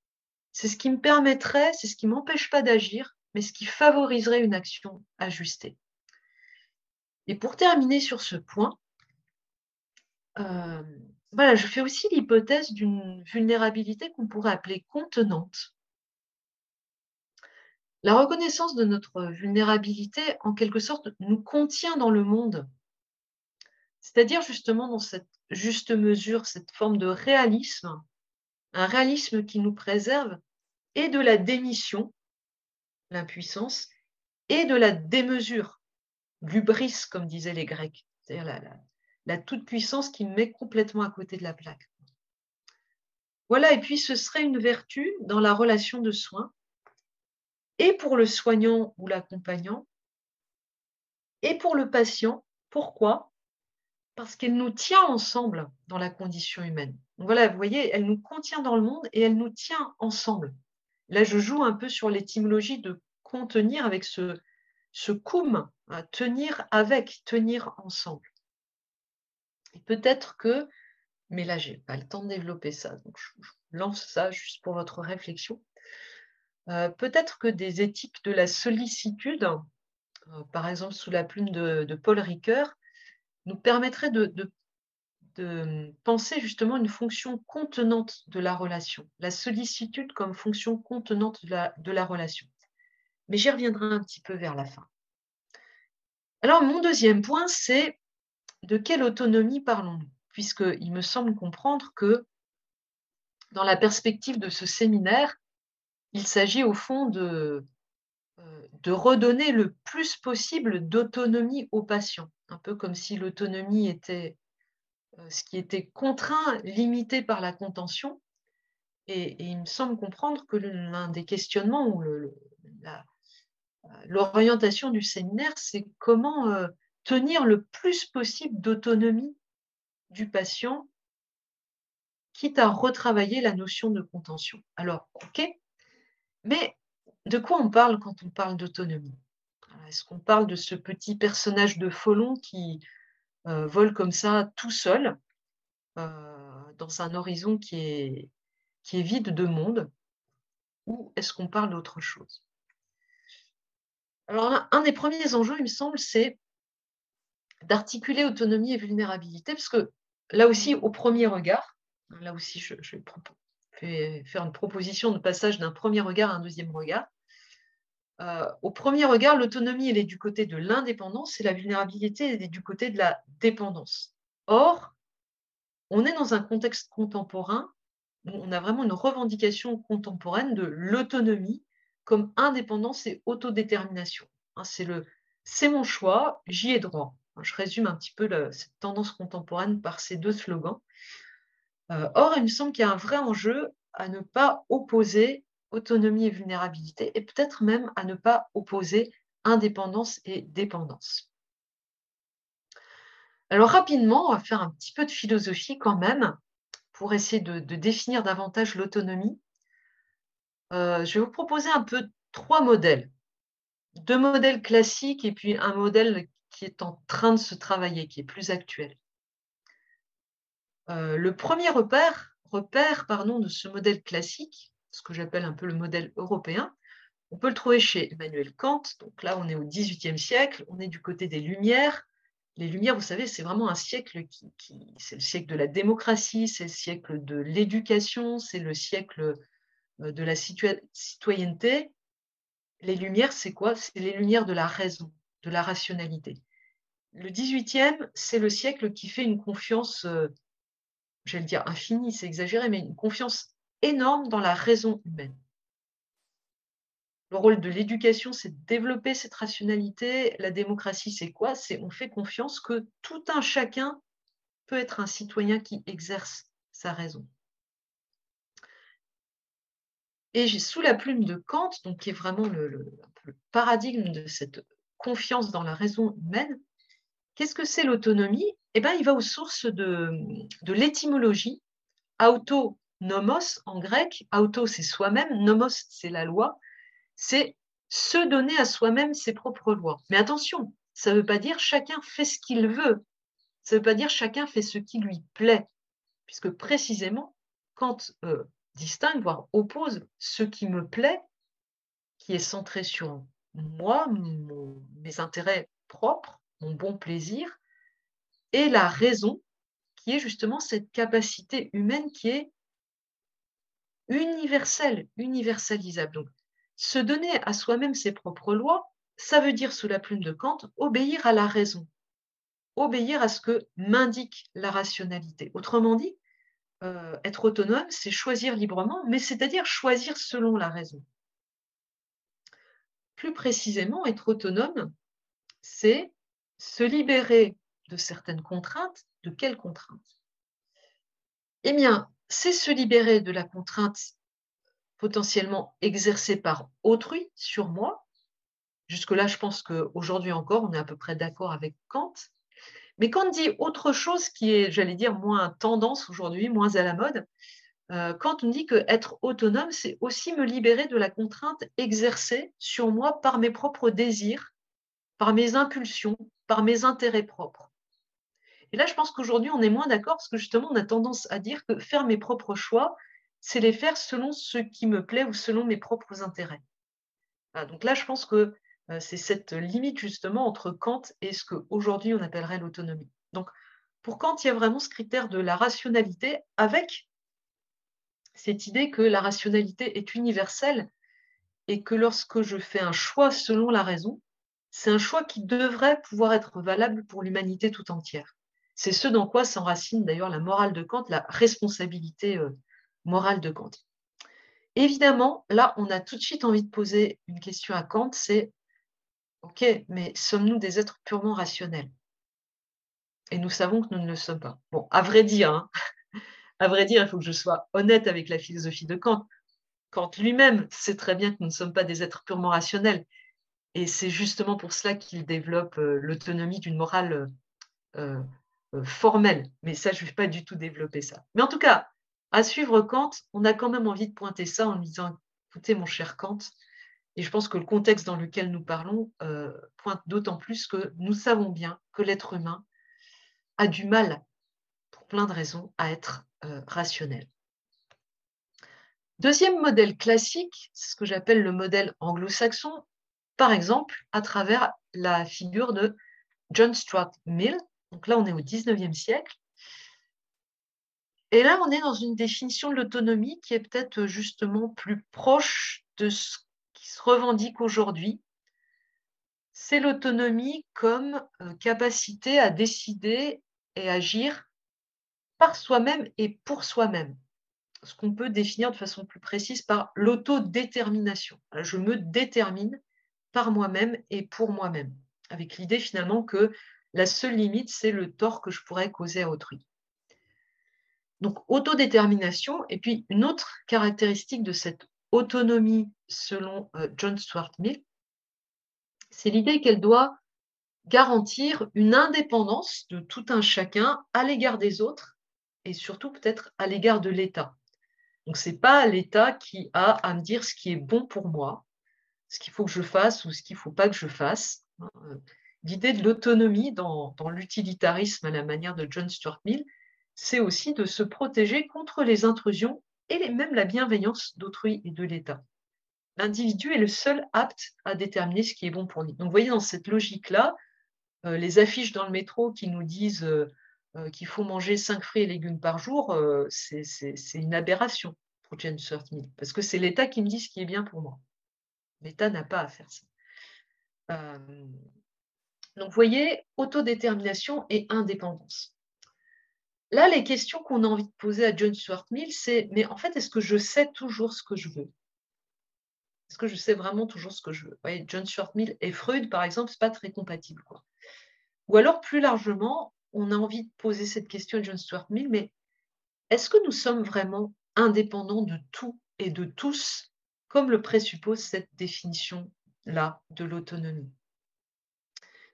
c'est ce qui me permettrait, c'est ce qui ne m'empêche pas d'agir, mais ce qui favoriserait une action ajustée. Et pour terminer sur ce point, euh, voilà, je fais aussi l'hypothèse d'une vulnérabilité qu'on pourrait appeler contenante. La reconnaissance de notre vulnérabilité, en quelque sorte, nous contient dans le monde. C'est-à-dire justement dans cette juste mesure, cette forme de réalisme, un réalisme qui nous préserve et de la démission, l'impuissance, et de la démesure, l'ubris, comme disaient les Grecs, c'est-à-dire la, la toute-puissance qui met complètement à côté de la plaque. Voilà, et puis ce serait une vertu dans la relation de soins, et pour le soignant ou l'accompagnant, et pour le patient. Pourquoi? Parce qu'elle nous tient ensemble dans la condition humaine. voilà, vous voyez, elle nous contient dans le monde et elle nous tient ensemble. Là, je joue un peu sur l'étymologie de contenir avec ce, ce cum, tenir avec, tenir ensemble. Peut-être que, mais là, je n'ai pas le temps de développer ça, donc je, lance ça juste pour votre réflexion. Euh, peut-être que des éthiques de la sollicitude, euh, par exemple sous la plume de, Paul Ricoeur, nous permettraient de, penser justement une fonction contenante de la relation, la sollicitude comme fonction contenante de la relation. Mais j'y reviendrai un petit peu vers la fin. Alors, mon deuxième point, c'est de quelle autonomie parlons-nous Puisqu'il me semble comprendre que dans la perspective de ce séminaire, il s'agit au fond de, de redonner le plus possible d'autonomie aux patients, un peu comme si l'autonomie était euh, ce qui était contraint, limité par la contention. Et, il me semble comprendre que l'un des questionnements ou l'orientation du séminaire, c'est comment euh, tenir le plus possible d'autonomie du patient, quitte à retravailler la notion de contention. Alors, OK, mais de quoi on parle quand on parle d'autonomie? Est-ce qu'on parle de ce petit personnage de Folon qui euh, vole comme ça tout seul euh, dans un horizon qui est, qui est vide de monde? Ou est-ce qu'on parle d'autre chose? Alors, un des premiers enjeux, il me semble, c'est d'articuler autonomie et vulnérabilité, parce que là aussi, au premier regard, là aussi, je, vais faire une proposition de passage d'un premier regard à un deuxième regard. Euh, au premier regard, l'autonomie, elle est du côté de l'indépendance et la vulnérabilité, elle est du côté de la dépendance. Or, on est dans un contexte contemporain où on a vraiment une revendication contemporaine de l'autonomie comme indépendance et autodétermination. Hein, c'est le c'est mon choix, j'y ai droit. Je résume un petit peu cette tendance contemporaine par ces deux slogans. Euh, or, il me semble qu'il y a un vrai enjeu à ne pas opposer autonomie et vulnérabilité, et peut-être même à ne pas opposer indépendance et dépendance. Alors rapidement, on va faire un petit peu de philosophie quand même pour essayer de, définir davantage l'autonomie. Euh, je vais vous proposer un peu trois modèles. Deux modèles classiques et puis un modèle qui est en train de se travailler, qui est plus actuel. Euh, le premier repère, repère pardon, de ce modèle classique, ce que j'appelle un peu le modèle européen, on peut le trouver chez Emmanuel Kant. Donc là, on est au XVIIIe siècle, on est du côté des Lumières. Les Lumières, vous savez, c'est vraiment un siècle qui, c'est le siècle de la démocratie, c'est le siècle de l'éducation, c'est le siècle euh, de la citoyenneté. Les Lumières, c'est quoi? C'est les Lumières de la raison de la rationalité. Le 18e, c'est le siècle qui fait une confiance, euh, j'allais dire infinie, c'est exagéré, mais une confiance énorme dans la raison humaine. Le rôle de l'éducation, c'est de développer cette rationalité. La démocratie, c'est quoi? C'est on fait confiance que tout un chacun peut être un citoyen qui exerce sa raison. Et sous la plume de Kant, donc qui est vraiment le, paradigme de cette confiance dans la raison humaine, qu'est-ce que c'est l'autonomie? Eh bien, il va aux sources de, de l'étymologie. Auto, nomos en grec. Auto, c'est soi-même. Nomos, c'est la loi. C'est se donner à soi-même ses propres lois. Mais attention, ça ne veut pas dire chacun fait ce qu'il veut. Ça ne veut pas dire chacun fait ce qui lui plaît. Puisque précisément, quand euh, distingue, voire oppose ce qui me plaît, qui est centré sur moi, mes intérêts propres, mon bon plaisir, et la raison, qui est justement cette capacité humaine qui est universelle, universalisable. Donc, se donner à soi-même ses propres lois, ça veut dire, sous la plume de Kant, obéir à la raison, obéir à ce que m'indique la rationalité. Autrement dit, euh, être autonome, c'est choisir librement, mais c'est-à-dire choisir selon la raison. Plus précisément, être autonome, c'est se libérer de certaines contraintes. De quelles contraintes? Eh bien, c'est se libérer de la contrainte potentiellement exercée par autrui sur moi. Jusque-là, je pense qu'aujourd'hui encore, on est à peu près d'accord avec Kant. Mais on dit autre chose qui est, j'allais dire, moins tendance aujourd'hui, moins à la mode, euh, quand on dit que être autonome, c'est aussi me libérer de la contrainte exercée sur moi par mes propres désirs, par mes impulsions, par mes intérêts propres. Et là, je pense qu'aujourd'hui, on est moins d'accord parce que justement, on a tendance à dire que faire mes propres choix, c'est les faire selon ce qui me plaît ou selon mes propres intérêts. donc là, je pense que euh, c'est cette limite justement entre Kant et ce qu'aujourd'hui on appellerait l'autonomie. Donc, pour Kant, il y a vraiment ce critère de la rationalité avec cette idée que la rationalité est universelle et que lorsque je fais un choix selon la raison, c'est un choix qui devrait pouvoir être valable pour l'humanité tout entière. C'est ce dans quoi s'enracine d'ailleurs la morale de Kant, la responsabilité euh, morale de Kant. Évidemment, là, on a tout de suite envie de poser une question à Kant, c'est Ok, mais sommes-nous des êtres purement rationnels? Et nous savons que nous ne le sommes pas. Bon, à vrai dire, hein, à vrai dire, il faut que je sois honnête avec la philosophie de Kant. Kant lui-même sait très bien que nous ne sommes pas des êtres purement rationnels. Et c'est justement pour cela qu'il développe euh, l'autonomie d'une morale euh, formelle. Mais ça, je ne vais pas du tout développer ça. Mais en tout cas, à suivre Kant, on a quand même envie de pointer ça en disant, écoutez, mon cher Kant, et je pense que le contexte dans lequel nous parlons euh, pointe d'autant plus que nous savons bien que l'être humain a du mal, pour plein de raisons, à être euh, rationnel. Deuxième modèle classique, c'est ce que j'appelle le modèle anglo-saxon, par exemple à travers la figure de John Stuart Mill. Donc là, on est au 19e siècle. Et là, on est dans une définition de l'autonomie qui est peut-être justement plus proche de ce se revendique aujourd'hui, c'est l'autonomie comme euh, capacité à décider et agir par soi-même et pour soi-même. Ce qu'on peut définir de façon plus précise par l'autodétermination. Je me détermine par moi-même et pour moi-même, avec l'idée finalement que la seule limite, c'est le tort que je pourrais causer à autrui. Donc, autodétermination, et puis une autre caractéristique de cette autonomie selon euh, John Stuart Mill, c'est l'idée qu'elle doit garantir une indépendance de tout un chacun à l'égard des autres et surtout peut-être à l'égard de l'État. Donc ce n'est pas l'État qui a à me dire ce qui est bon pour moi, ce qu'il faut que je fasse ou ce qu'il ne faut pas que je fasse. L'idée de l'autonomie dans, l'utilitarisme à la manière de John Stuart Mill, c'est aussi de se protéger contre les intrusions et même la bienveillance d'autrui et de l'État. L'individu est le seul apte à déterminer ce qui est bon pour lui. Donc, vous voyez, dans cette logique-là, euh, les affiches dans le métro qui nous disent euh, euh, qu'il faut manger 5 fruits et légumes par jour, c'est une aberration pour James Mill, parce que c'est l'État qui me dit ce qui est bien pour moi. L'État n'a pas à faire ça. Donc, vous voyez, autodétermination et indépendance. là, les questions qu'on a envie de poser à John Stuart Mill, c'est mais en fait, est-ce que je sais toujours ce que je veux? Est-ce que je sais vraiment toujours ce que je veux? Vous voyez, John Stuart Mill et Freud, par exemple, ce n'est pas très compatible. Ou alors, plus largement, on a envie de poser cette question à John Stuart Mill, mais est-ce que nous sommes vraiment indépendants de tout et de tous, comme le présuppose cette définition-là de l'autonomie?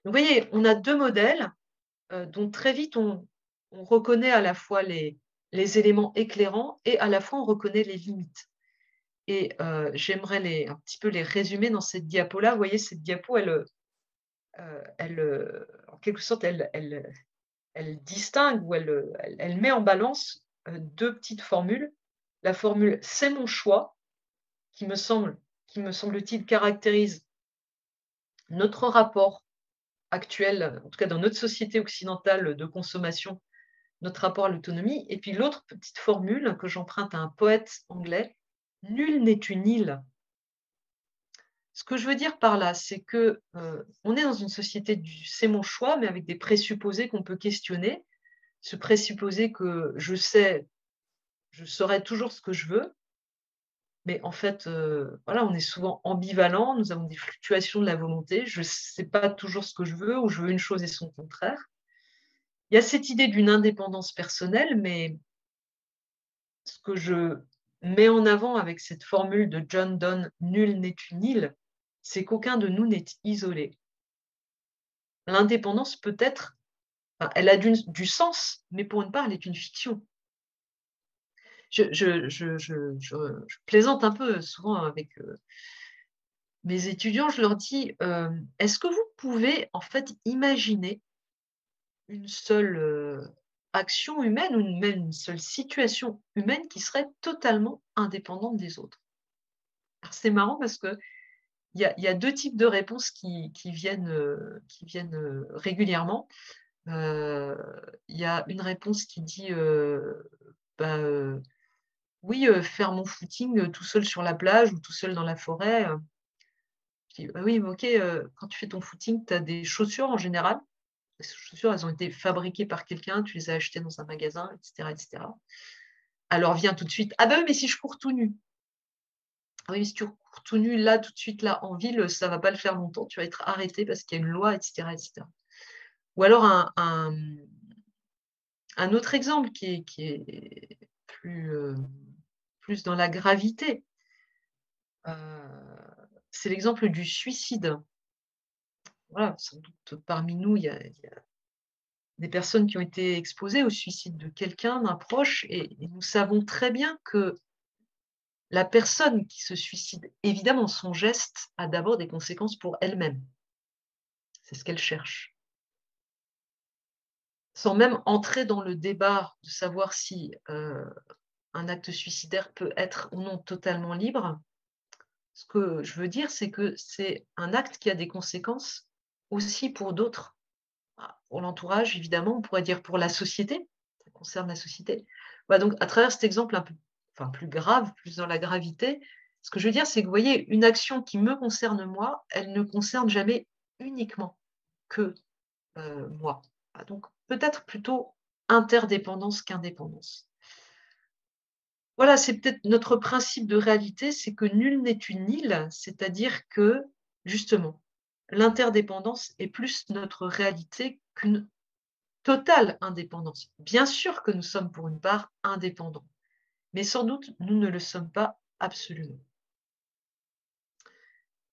Vous voyez, on a deux modèles euh, dont très vite on, reconnaît à la fois les, éléments éclairants et à la fois on reconnaît les limites. Et euh, j'aimerais un petit peu les résumer dans cette diapo-là. Vous voyez, cette diapo, elle, euh, elle en quelque sorte, elle, elle distingue ou elle, met en balance deux petites formules. La formule c'est mon choix, qui me semble, qui me semble-t-il caractérise notre rapport actuel, en tout cas dans notre société occidentale de consommation, notre rapport à l'autonomie. Et puis l'autre petite formule que j'emprunte à un poète anglais, nul n'est une île. Ce que je veux dire par là, c'est que euh, on est dans une société du c'est mon choix, mais avec des présupposés qu'on peut questionner. Ce présupposé que je sais, je saurai toujours ce que je veux, mais en fait, euh, voilà, on est souvent ambivalent, nous avons des fluctuations de la volonté, je ne sais pas toujours ce que je veux, ou je veux une chose et son contraire. Il y a cette idée d'une indépendance personnelle, mais ce que je mets en avant avec cette formule de John Donne, nul n'est une île, c'est qu'aucun de nous n'est isolé. L'indépendance peut être, elle a du, sens, mais pour une part, elle est une fiction. Je, plaisante un peu souvent avec euh, mes étudiants, je leur dis, euh, est-ce que vous pouvez en fait imaginer une seule euh, action humaine ou même une seule situation humaine qui serait totalement indépendante des autres? C'est marrant parce que il y, a, deux types de réponses qui, viennent, régulièrement. Il y a une réponse qui dit bah, oui, faire mon footing tout seul sur la plage ou tout seul dans la forêt. Bah oui, mais ok, quand tu fais ton footing, tu as des chaussures en général? Les chaussures, elles ont été fabriquées par quelqu'un, tu les as achetées dans un magasin, etc. etc. Alors vient tout de suite, ah ben mais si je cours tout nu. Ah oui, si tu cours tout nu là, tout de suite, là, en ville, ça ne va pas le faire longtemps, tu vas être arrêté parce qu'il y a une loi, etc. Ou alors un, autre exemple qui est, plus, euh, plus dans la gravité, euh, c'est l'exemple du suicide. Voilà, sans doute parmi nous, il y, a, des personnes qui ont été exposées au suicide de quelqu'un, d'un proche, et nous savons très bien que la personne qui se suicide, évidemment, son geste a d'abord des conséquences pour elle-même. C'est ce qu'elle cherche. Sans même entrer dans le débat de savoir si euh, un acte suicidaire peut être ou non totalement libre, ce que je veux dire, c'est que c'est un acte qui a des conséquences aussi pour d'autres. Ah, pour l'entourage, évidemment, on pourrait dire pour la société, ça concerne la société. donc, à travers cet exemple un peu enfin plus grave, plus dans la gravité. Ce que je veux dire, c'est que vous voyez, une action qui me concerne moi, elle ne concerne jamais uniquement que euh, moi. Ah, donc peut-être plutôt interdépendance qu'indépendance. Voilà, c'est peut-être notre principe de réalité, c'est que nul n'est une île, c'est-à-dire que justement, l'interdépendance est plus notre réalité qu'une totale indépendance. Bien sûr que nous sommes pour une part indépendants mais sans doute nous ne le sommes pas absolument.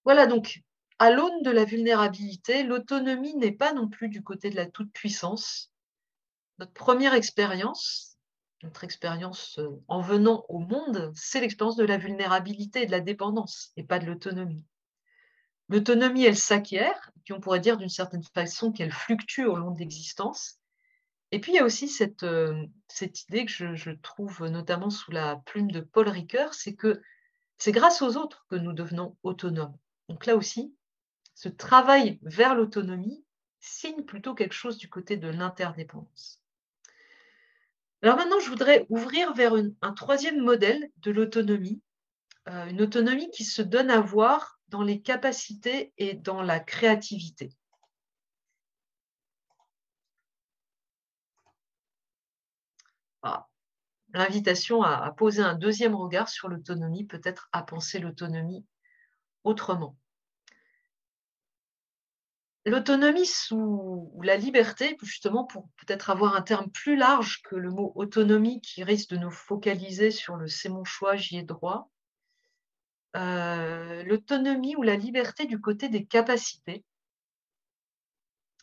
Voilà donc, à l'aune de la vulnérabilité, l'autonomie n'est pas non plus du côté de la toute-puissance. Notre première expérience, notre expérience euh, en venant au monde, c'est l'expérience de la vulnérabilité et de la dépendance, et pas de l'autonomie. L'autonomie, elle s'acquiert, puis on pourrait dire d'une certaine façon qu'elle fluctue au long de l'existence, et puis, il y a aussi cette, euh, cette idée que je, trouve notamment sous la plume de Paul Ricoeur, c'est que c'est grâce aux autres que nous devenons autonomes. Donc là aussi, ce travail vers l'autonomie signe plutôt quelque chose du côté de l'interdépendance. Alors maintenant, je voudrais ouvrir vers un troisième modèle de l'autonomie, euh, une autonomie qui se donne à voir dans les capacités et dans la créativité. l'invitation à, poser un deuxième regard sur l'autonomie, peut-être à penser l'autonomie autrement. L'autonomie sous la liberté, justement pour peut-être avoir un terme plus large que le mot autonomie qui risque de nous focaliser sur le c'est mon choix, j'y ai droit, euh, l'autonomie ou la liberté du côté des capacités.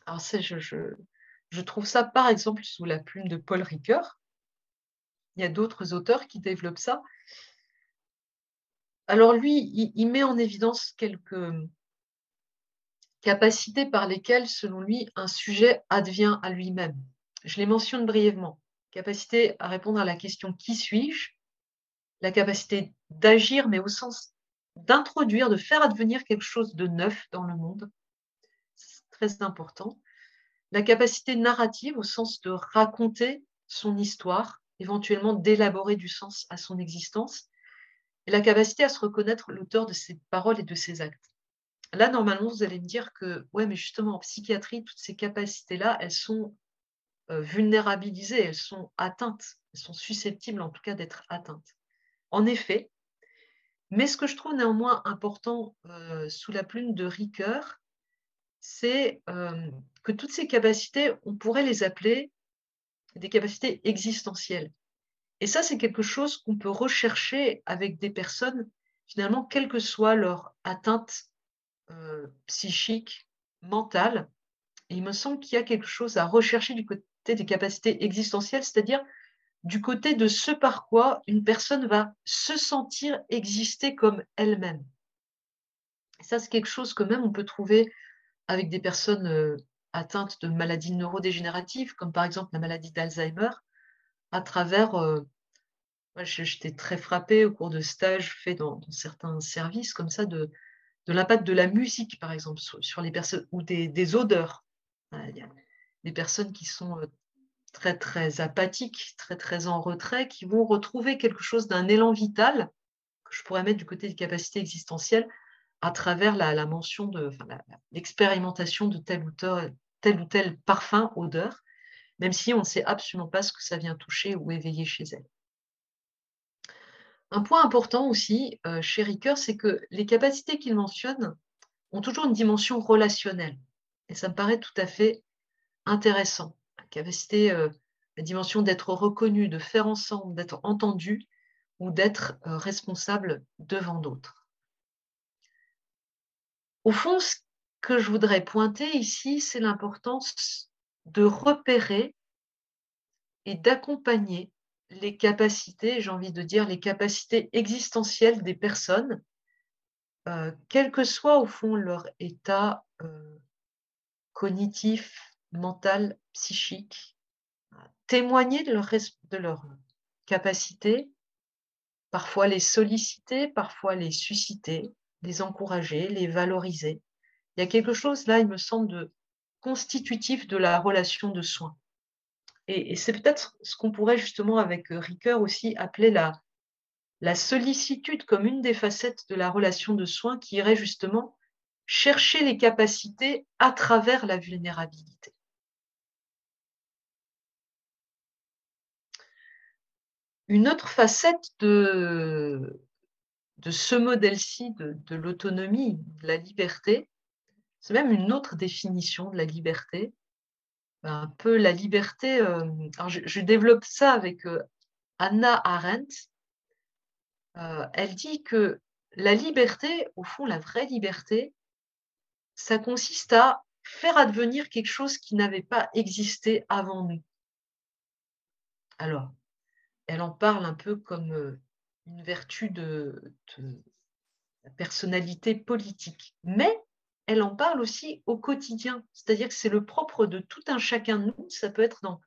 Alors je, je, trouve ça par exemple sous la plume de Paul Ricoeur. Il y a d'autres auteurs qui développent ça. Alors lui, il, met en évidence quelques capacités par lesquelles, selon lui, un sujet advient à lui-même. Je les mentionne brièvement. Capacité à répondre à la question qui suis-je La capacité d'agir, mais au sens d'introduire, de faire advenir quelque chose de neuf dans le monde. C'est très important. La capacité narrative au sens de raconter son histoire, éventuellement d'élaborer du sens à son existence, et la capacité à se reconnaître l'auteur de ses paroles et de ses actes. Là, normalement, vous allez me dire que, ouais, mais justement, en psychiatrie, toutes ces capacités-là, elles sont euh, vulnérabilisées, elles sont atteintes, elles sont susceptibles en tout cas d'être atteintes. En effet, mais ce que je trouve néanmoins important euh, sous la plume de Ricoeur, c'est euh, que toutes ces capacités, on pourrait les appeler des capacités existentielles. Et ça, c'est quelque chose qu'on peut rechercher avec des personnes, finalement, quelle que soit leur atteinte euh, psychique, mentale. Et il me semble qu'il y a quelque chose à rechercher du côté des capacités existentielles, c'est-à-dire du côté de ce par quoi une personne va se sentir exister comme elle-même. Ça, c'est quelque chose que même on peut trouver avec des personnes euh, atteintes de maladies neurodégénératives, comme par exemple la maladie d'Alzheimer, à travers, euh, j'étais très frappée au cours de stages faits dans, certains services comme ça, de, de l'impact de la musique, par exemple, sur, les personnes, ou des, odeurs. Il y a des personnes qui sont euh, très très apathiques, très très en retrait, qui vont retrouver quelque chose d'un élan vital que je pourrais mettre du côté des capacités existentielles à travers la, mention de l'expérimentation de tel ou tel, tel ou tel parfum, odeur, même si on ne sait absolument pas ce que ça vient toucher ou éveiller chez elle. Un point important aussi euh, chez Ricoeur, c'est que les capacités qu'il mentionne ont toujours une dimension relationnelle. Et ça me paraît tout à fait intéressant capacité, euh, la dimension d'être reconnu, de faire ensemble, d'être entendu ou d'être euh, responsable devant d'autres. Au fond, ce que je voudrais pointer ici, c'est l'importance de repérer et d'accompagner les capacités, j'ai envie de dire les capacités existentielles des personnes, euh, quel que soit au fond leur état cognitif, mental, psychique, témoigner de leur, de leur capacité, parfois les solliciter, parfois les susciter, les encourager, les valoriser. Il y a quelque chose là, il me semble, de constitutif de la relation de soins. Et, c'est peut-être ce qu'on pourrait justement avec Ricoeur aussi appeler la, sollicitude comme une des facettes de la relation de soins qui irait justement chercher les capacités à travers la vulnérabilité. Une autre facette de ce modèle-ci de, l'autonomie, de la liberté, c'est même une autre définition de la liberté. Un peu la liberté, euh, je, développe ça avec euh, Anna Arendt. Euh, elle dit que la liberté, au fond, la vraie liberté, ça consiste à faire advenir quelque chose qui n'avait pas existé avant nous. Alors, elle en parle un peu comme une vertu de, la personnalité politique. Mais elle en parle aussi au quotidien, c'est-à-dire que c'est le propre de tout un chacun de nous, ça peut être dans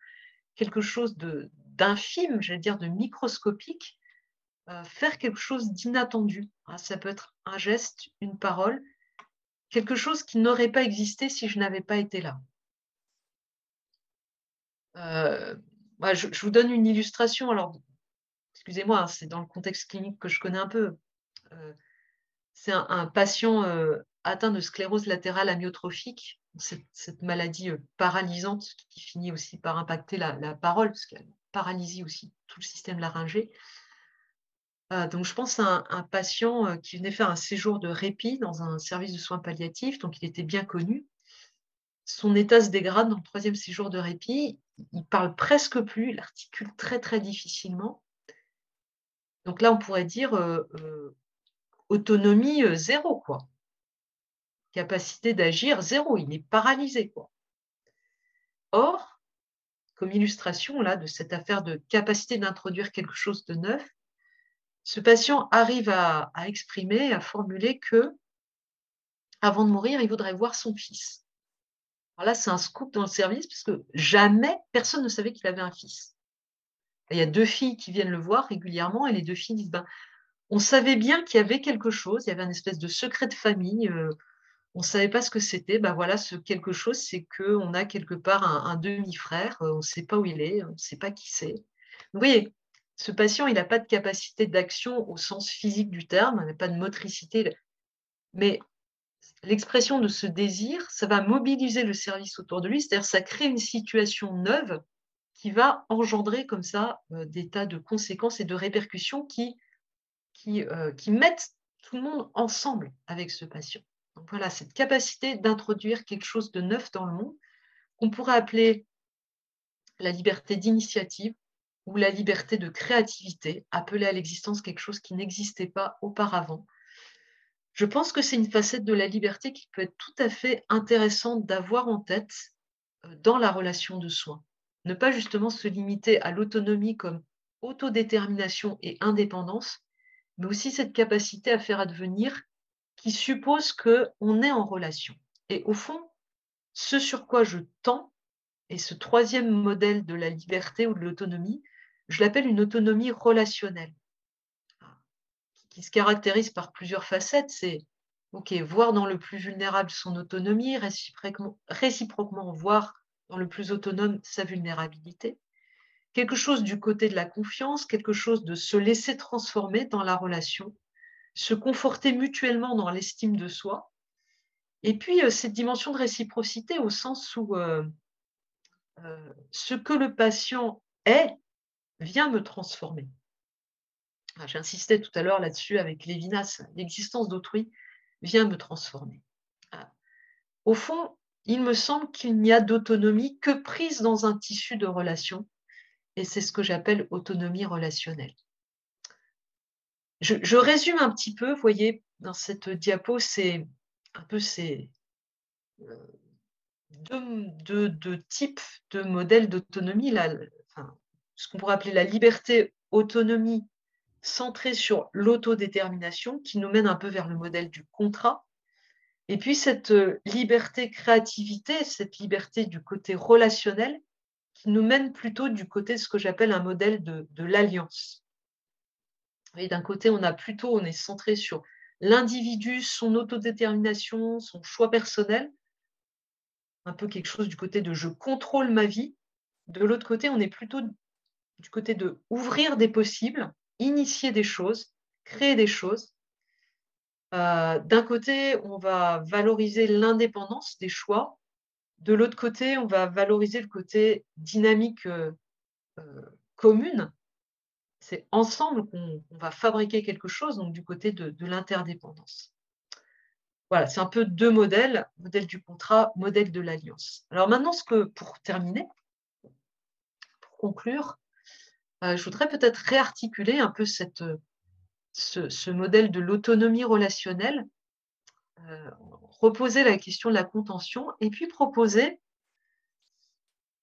quelque chose d'infime, j'allais dire de microscopique, euh, faire quelque chose d'inattendu. Hein. ça peut être un geste, une parole, quelque chose qui n'aurait pas existé si je n'avais pas été là. Euh, je, vous donne une illustration. Alors, excusez-moi, hein, c'est dans le contexte clinique que je connais un peu. Euh, c'est un, patient atteint de sclérose latérale amyotrophique, cette, maladie euh, paralysante qui finit aussi par impacter la, parole, parce a paralysie aussi, tout le système laryngé. Euh, donc, je pense à un, patient euh, qui venait faire un séjour de répit dans un service de soins palliatifs, donc il était bien connu. Son état se dégrade dans le troisième séjour de répit. Il parle presque plus, il articule très très difficilement. Donc là, on pourrait dire autonomie zéro, quoi. Capacité d'agir zéro, il est paralysé. Or, comme illustration là de cette affaire de capacité d'introduire quelque chose de neuf, ce patient arrive à, exprimer, à formuler que, avant de mourir, il voudrait voir son fils. Alors là, c'est un scoop dans le service, parce que jamais personne ne savait qu'il avait un fils. Il y a deux filles qui viennent le voir régulièrement, et les deux filles disent ben, on savait bien qu'il y avait quelque chose, il y avait un espèce de secret de famille, euh, on ne savait pas ce que c'était. Ben voilà, ce quelque chose, c'est qu'on a quelque part un, demi-frère, euh, on ne sait pas où il est, on ne sait pas qui c'est. Vous voyez, ce patient, il n'a pas de capacité d'action au sens physique du terme, il n'a pas de motricité, mais l'expression de ce désir, ça va mobiliser le service autour de lui, c'est-à-dire ça crée une situation neuve qui va engendrer comme ça euh, des tas de conséquences et de répercussions qui, qui, euh, qui mettent tout le monde ensemble avec ce patient. Voilà, cette capacité d'introduire quelque chose de neuf dans le monde, qu'on pourrait appeler la liberté d'initiative, ou la liberté de créativité, appeler à l'existence quelque chose qui n'existait pas auparavant. Je pense que c'est une facette de la liberté qui peut être tout à fait intéressante d'avoir en tête euh, dans la relation de soins. Ne pas justement se limiter à l'autonomie comme autodétermination et indépendance, mais aussi cette capacité à faire advenir qui suppose qu'on est en relation. Et au fond, ce sur quoi je tends, et ce troisième modèle de la liberté ou de l'autonomie, je l'appelle une autonomie relationnelle, qui se caractérise par plusieurs facettes. C'est ok, voir dans le plus vulnérable son autonomie, réciproquement, réciproquement voir dans le plus autonome sa vulnérabilité. Quelque chose du côté de la confiance, quelque chose de se laisser transformer dans la relation, se conforter mutuellement dans l'estime de soi. Et puis, euh, cette dimension de réciprocité au sens où euh, euh, ce que le patient est vient me transformer. Ah, j'insistais tout à l'heure là-dessus avec Lévinas, l'existence d'autrui vient me transformer. Ah. Au fond, il me semble qu'il n'y a d'autonomie que prise dans un tissu de relation, et c'est ce que j'appelle autonomie relationnelle. Je, résume un petit peu, vous voyez, dans cette diapo, c'est un peu ces euh, deux, types de modèles d'autonomie. Ce qu'on pourrait appeler la liberté autonomie centrée sur l'autodétermination, qui nous mène un peu vers le modèle du contrat. Et puis cette euh, liberté créativité, cette liberté du côté relationnel, qui nous mène plutôt du côté de ce que j'appelle un modèle de l'alliance. D'un côté, on a plutôt, on est centré sur l'individu, son autodétermination, son choix personnel, un peu quelque chose du côté de je contrôle ma vie. De l'autre côté, on est plutôt du côté de ouvrir des possibles, initier des choses, créer des choses. Euh, d'un côté, on va valoriser l'indépendance des choix. De l'autre côté, on va valoriser le côté dynamique euh, euh, commune. C'est ensemble qu'on va fabriquer quelque chose, donc du côté de, l'interdépendance. Voilà, c'est un peu deux modèles, modèle du contrat, modèle de l'alliance. Alors maintenant, que, pour terminer, pour conclure, euh, je voudrais peut-être réarticuler un peu cette, ce, modèle de l'autonomie relationnelle, euh, reposer la question de la contention et puis proposer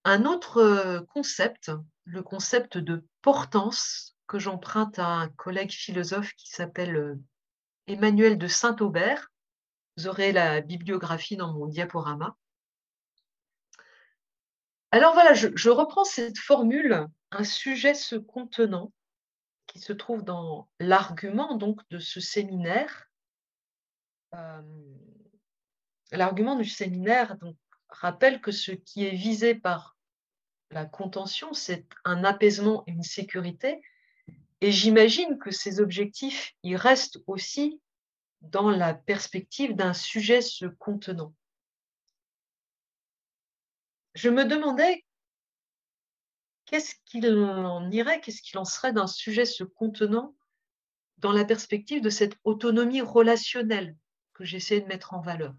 un autre euh, concept, le concept de portance que j'emprunte à un collègue philosophe qui s'appelle Emmanuel de Saint-Aubert. Vous aurez la bibliographie dans mon diaporama. Alors voilà, je, reprends cette formule, un sujet se contenant, qui se trouve dans l'argument donc de ce séminaire. Euh, l'argument du séminaire donc, rappelle que ce qui est visé par la contention, c'est un apaisement et une sécurité. Et j'imagine que ces objectifs, ils restent aussi dans la perspective d'un sujet se contenant je me demandais qu'est-ce qu'il en irait, qu'est-ce qu'il en serait d'un sujet se contenant dans la perspective de cette autonomie relationnelle que j'essaie de mettre en valeur.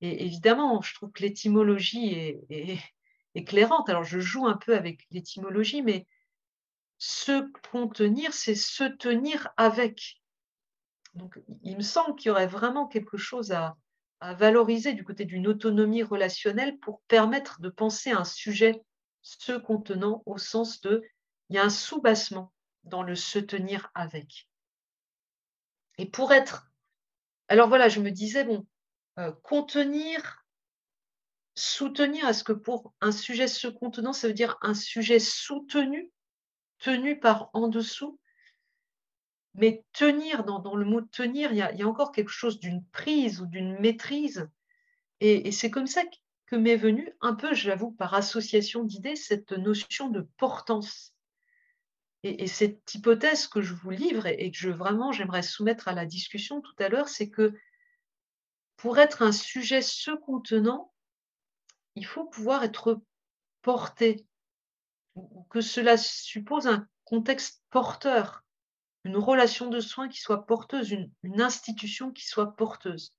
Et évidemment, je trouve que l'étymologie est, éclairante. Alors, je joue un peu avec l'étymologie, mais se contenir, c'est se tenir avec. Donc, il me semble qu'il y aurait vraiment quelque chose à, valoriser du côté d'une autonomie relationnelle pour permettre de penser à un sujet se contenant au sens de il y a un sous-bassement dans le se tenir avec. Et pour être. Alors voilà, je me disais, bon, euh, contenir, soutenir, est-ce que pour un sujet se contenant, ça veut dire un sujet soutenu, tenu par en dessous Mais tenir, dans, le mot tenir, il y, a, encore quelque chose d'une prise ou d'une maîtrise. Et, c'est comme ça que m'est venue, un peu, j'avoue, par association d'idées, cette notion de portance. Et, cette hypothèse que je vous livre et, que je vraiment j'aimerais soumettre à la discussion tout à l'heure, c'est que pour être un sujet se contenant, il faut pouvoir être porté, que cela suppose un contexte porteur, une relation de soins qui soit porteuse, une, institution qui soit porteuse.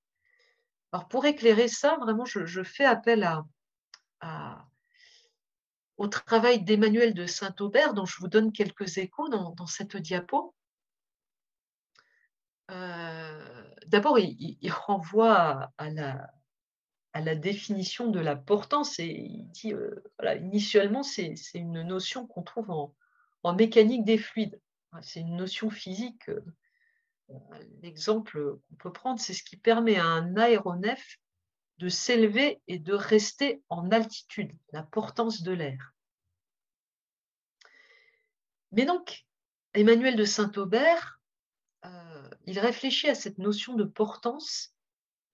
Alors pour éclairer ça, vraiment, je, fais appel au travail d'Emmanuel de Saint-Aubert, dont je vous donne quelques échos dans, cette diapo. Euh, d'abord, il, renvoie à, la, définition de la portance il dit, euh, initialement, c'est une notion qu'on trouve en, mécanique des fluides. C'est une notion physique. Euh, l'exemple qu'on peut prendre, c'est ce qui permet à un aéronef de s'élever et de rester en altitude, la portance de l'air. Mais donc, Emmanuel de Saint-Aubert euh, il réfléchit à cette notion de portance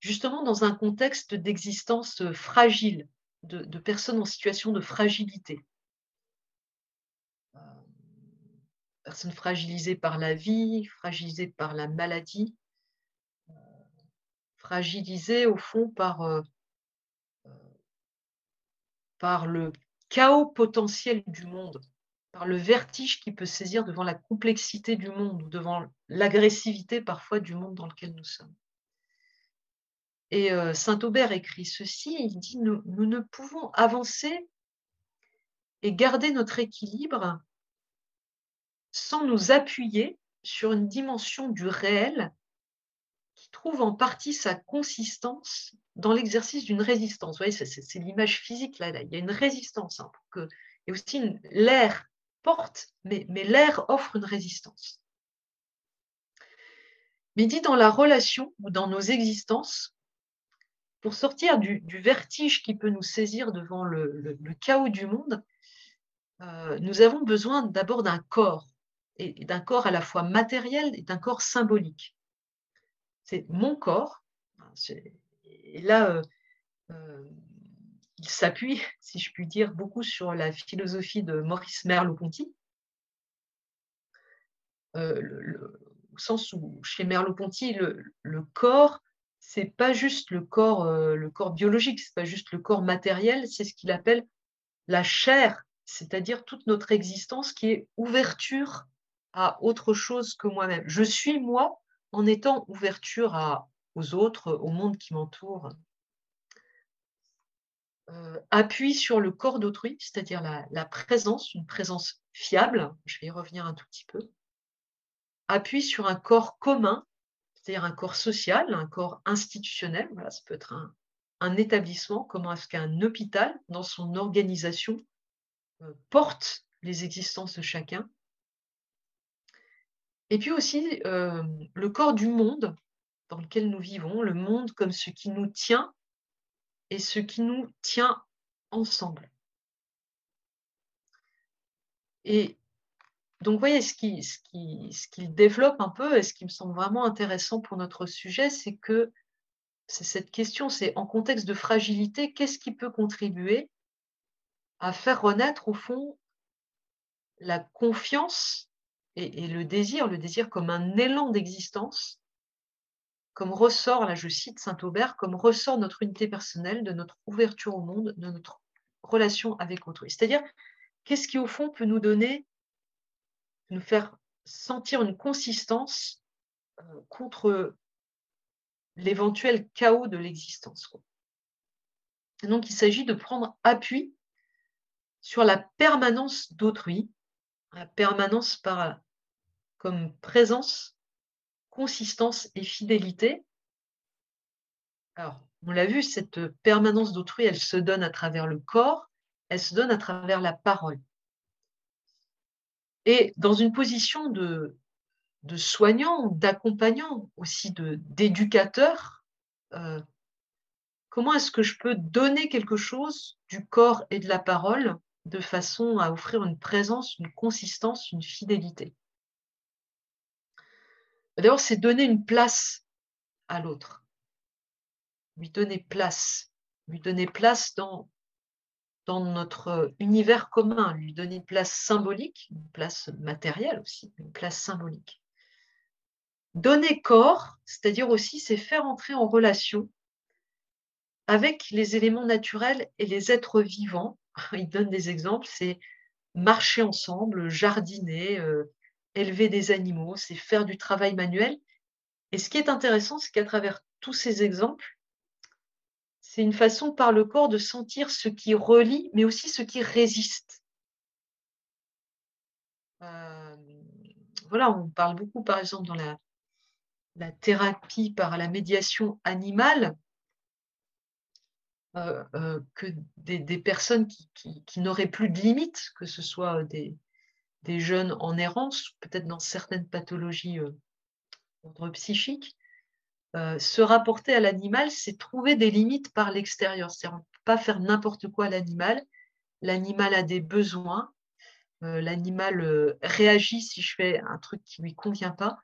justement dans un contexte d'existence euh, fragile, de, personnes en situation de fragilité. Euh, personnes fragilisées par la vie, fragilisées par la maladie, fragilisées au fond par, par le chaos potentiel du monde par le vertige qui peut saisir devant la complexité du monde ou devant l'agressivité parfois du monde dans lequel nous sommes. Et euh, Saint Aubert écrit ceci, il dit, nous, ne pouvons avancer et garder notre équilibre sans nous appuyer sur une dimension du réel qui trouve en partie sa consistance dans l'exercice d'une résistance. Vous voyez, c'est l'image physique, là, il y a une résistance. Hein, et aussi l'air porte, mais, l'air offre une résistance. Mais dit dans la relation ou dans nos existences, pour sortir du, vertige qui peut nous saisir devant le, chaos du monde, euh, nous avons besoin d'abord d'un corps, et, d'un corps à la fois matériel et d'un corps symbolique. C'est mon corps, et là, euh, euh, il s'appuie, si je puis dire, beaucoup sur la philosophie de Maurice Merleau-Ponty, euh, au sens où chez Merleau-Ponty, le, le, corps, c'est pas juste le corps, euh, le corps biologique, c'est pas juste le corps matériel, c'est ce qu'il appelle la chair, c'est-à-dire toute notre existence qui est ouverture à autre chose que moi-même. Je suis moi en étant ouverture aux autres, au monde qui m'entoure, euh, appuie sur le corps d'autrui, c'est-à-dire la, présence, une présence fiable, je vais y revenir un tout petit peu, appuie sur un corps commun, c'est-à-dire un corps social, un corps institutionnel, ça peut être un, établissement, comment est-ce qu'un hôpital, dans son organisation, euh, porte les existences de chacun. Et puis aussi euh, le corps du monde dans lequel nous vivons, le monde comme ce qui nous tient et ce qui nous tient ensemble. Donc, vous voyez, ce qu'il développe un peu et ce qui me semble vraiment intéressant pour notre sujet, c'est que c'est cette question, c'est en contexte de fragilité, qu'est-ce qui peut contribuer à faire renaître au fond la confiance et le désir, le désir comme un élan d'existence comme ressort, là je cite Saint-Aubert, comme ressort notre unité personnelle, de notre ouverture au monde, de notre relation avec autrui. C'est-à-dire, qu'est-ce qui au fond peut nous donner, nous faire sentir une consistance euh, contre l'éventuel chaos de l'existence. Donc il s'agit de prendre appui sur la permanence d'autrui, la permanence par, comme présence, consistance et fidélité. Alors, on l'a vu, cette permanence d'autrui, elle se donne à travers le corps, elle se donne à travers la parole. Et dans une position de, soignant, d'accompagnant, aussi d'éducateur, euh, comment est-ce que je peux donner quelque chose du corps et de la parole de façon à offrir une présence, une consistance, une fidélité? D'abord, c'est donner une place à l'autre, lui donner place, lui donner place dans, dans notre univers commun, lui donner une place symbolique, une place matérielle aussi, une place symbolique. Donner corps, c'est-à-dire aussi, c'est faire entrer en relation avec les éléments naturels et les êtres vivants. Il donne des exemples, c'est marcher ensemble, jardiner, euh, élever des animaux, c'est faire du travail manuel. Et ce qui est intéressant, c'est qu'à travers tous ces exemples, c'est une façon par le corps de sentir ce qui relie, mais aussi ce qui résiste. Euh, voilà, on parle beaucoup, par exemple, dans la, thérapie par la médiation animale, euh, euh, que des, personnes qui, n'auraient plus de limites, que ce soit des, des jeunes en errance, peut-être dans certaines pathologies d'ordre psychique, euh, se rapporter à l'animal, c'est trouver des limites par l'extérieur. C'est-à-dire, ne peut pas faire n'importe quoi à l'animal. L'animal a des besoins. Euh, l'animal euh, réagit si je fais un truc qui ne lui convient pas.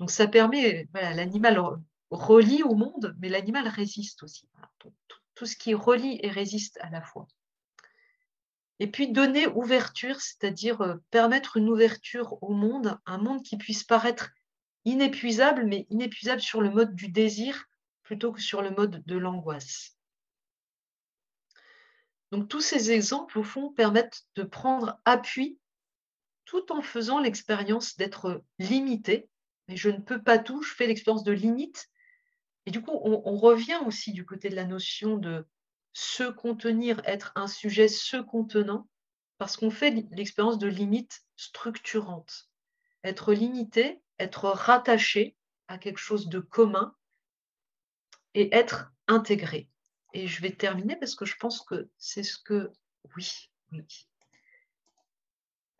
Donc, ça permet, l'animal relie au monde, mais l'animal résiste aussi. tout, ce qui relie et résiste à la fois. Et puis donner ouverture, c'est-à-dire permettre une ouverture au monde, un monde qui puisse paraître inépuisable, mais inépuisable sur le mode du désir plutôt que sur le mode de l'angoisse. Donc tous ces exemples, au fond, permettent de prendre appui tout en faisant l'expérience d'être limité. Mais je ne peux pas tout, je fais l'expérience de limite. Et du coup, on, revient aussi du côté de la notion de se contenir, être un sujet se contenant, parce qu'on fait l'expérience de limite structurante. Être limité, être rattaché à quelque chose de commun et être intégré. Et je vais terminer parce que je pense que c'est ce que... Oui, oui.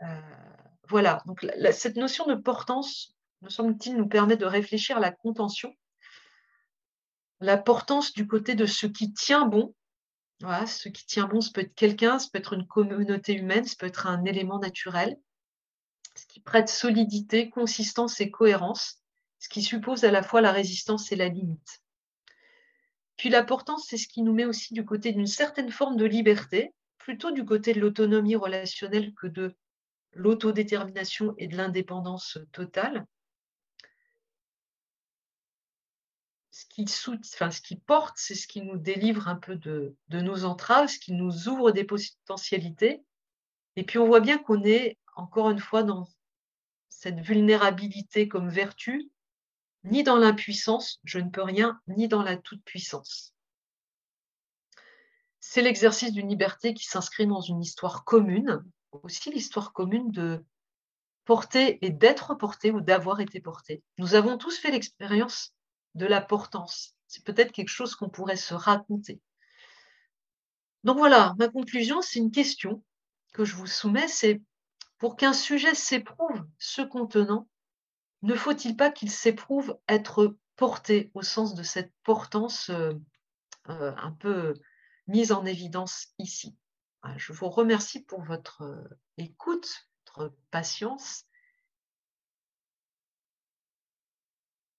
Euh, voilà, donc cette notion de portance, me semble-t-il, nous permet de réfléchir à la contention, la portance du côté de ce qui tient bon. Voilà, ce qui tient bon, ça peut être quelqu'un, ça peut être une communauté humaine, ça peut être un élément naturel ce qui prête solidité, consistance et cohérence, ce qui suppose à la fois la résistance et la limite. Puis l'importance, c'est ce qui nous met aussi du côté d'une certaine forme de liberté, plutôt du côté de l'autonomie relationnelle que de l'autodétermination et de l'indépendance totale. Ce qui, porte, c'est ce qui nous délivre un peu de nos entraves, ce qui nous ouvre des potentialités. Et puis on voit bien qu'on est encore une fois, dans cette vulnérabilité comme vertu, ni dans l'impuissance, je ne peux rien, ni dans la toute-puissance. C'est l'exercice d'une liberté qui s'inscrit dans une histoire commune, aussi l'histoire commune de porter et d'être porté ou d'avoir été porté. Nous avons tous fait l'expérience de la portance. C'est peut-être quelque chose qu'on pourrait se raconter. Donc voilà, ma conclusion, c'est une question que je vous soumets, c'est pour qu'un sujet s'éprouve ce contenant, ne faut-il pas qu'il s'éprouve être porté au sens de cette portance euh, euh, un peu mise en évidence ici? Je vous remercie pour votre euh, écoute, votre patience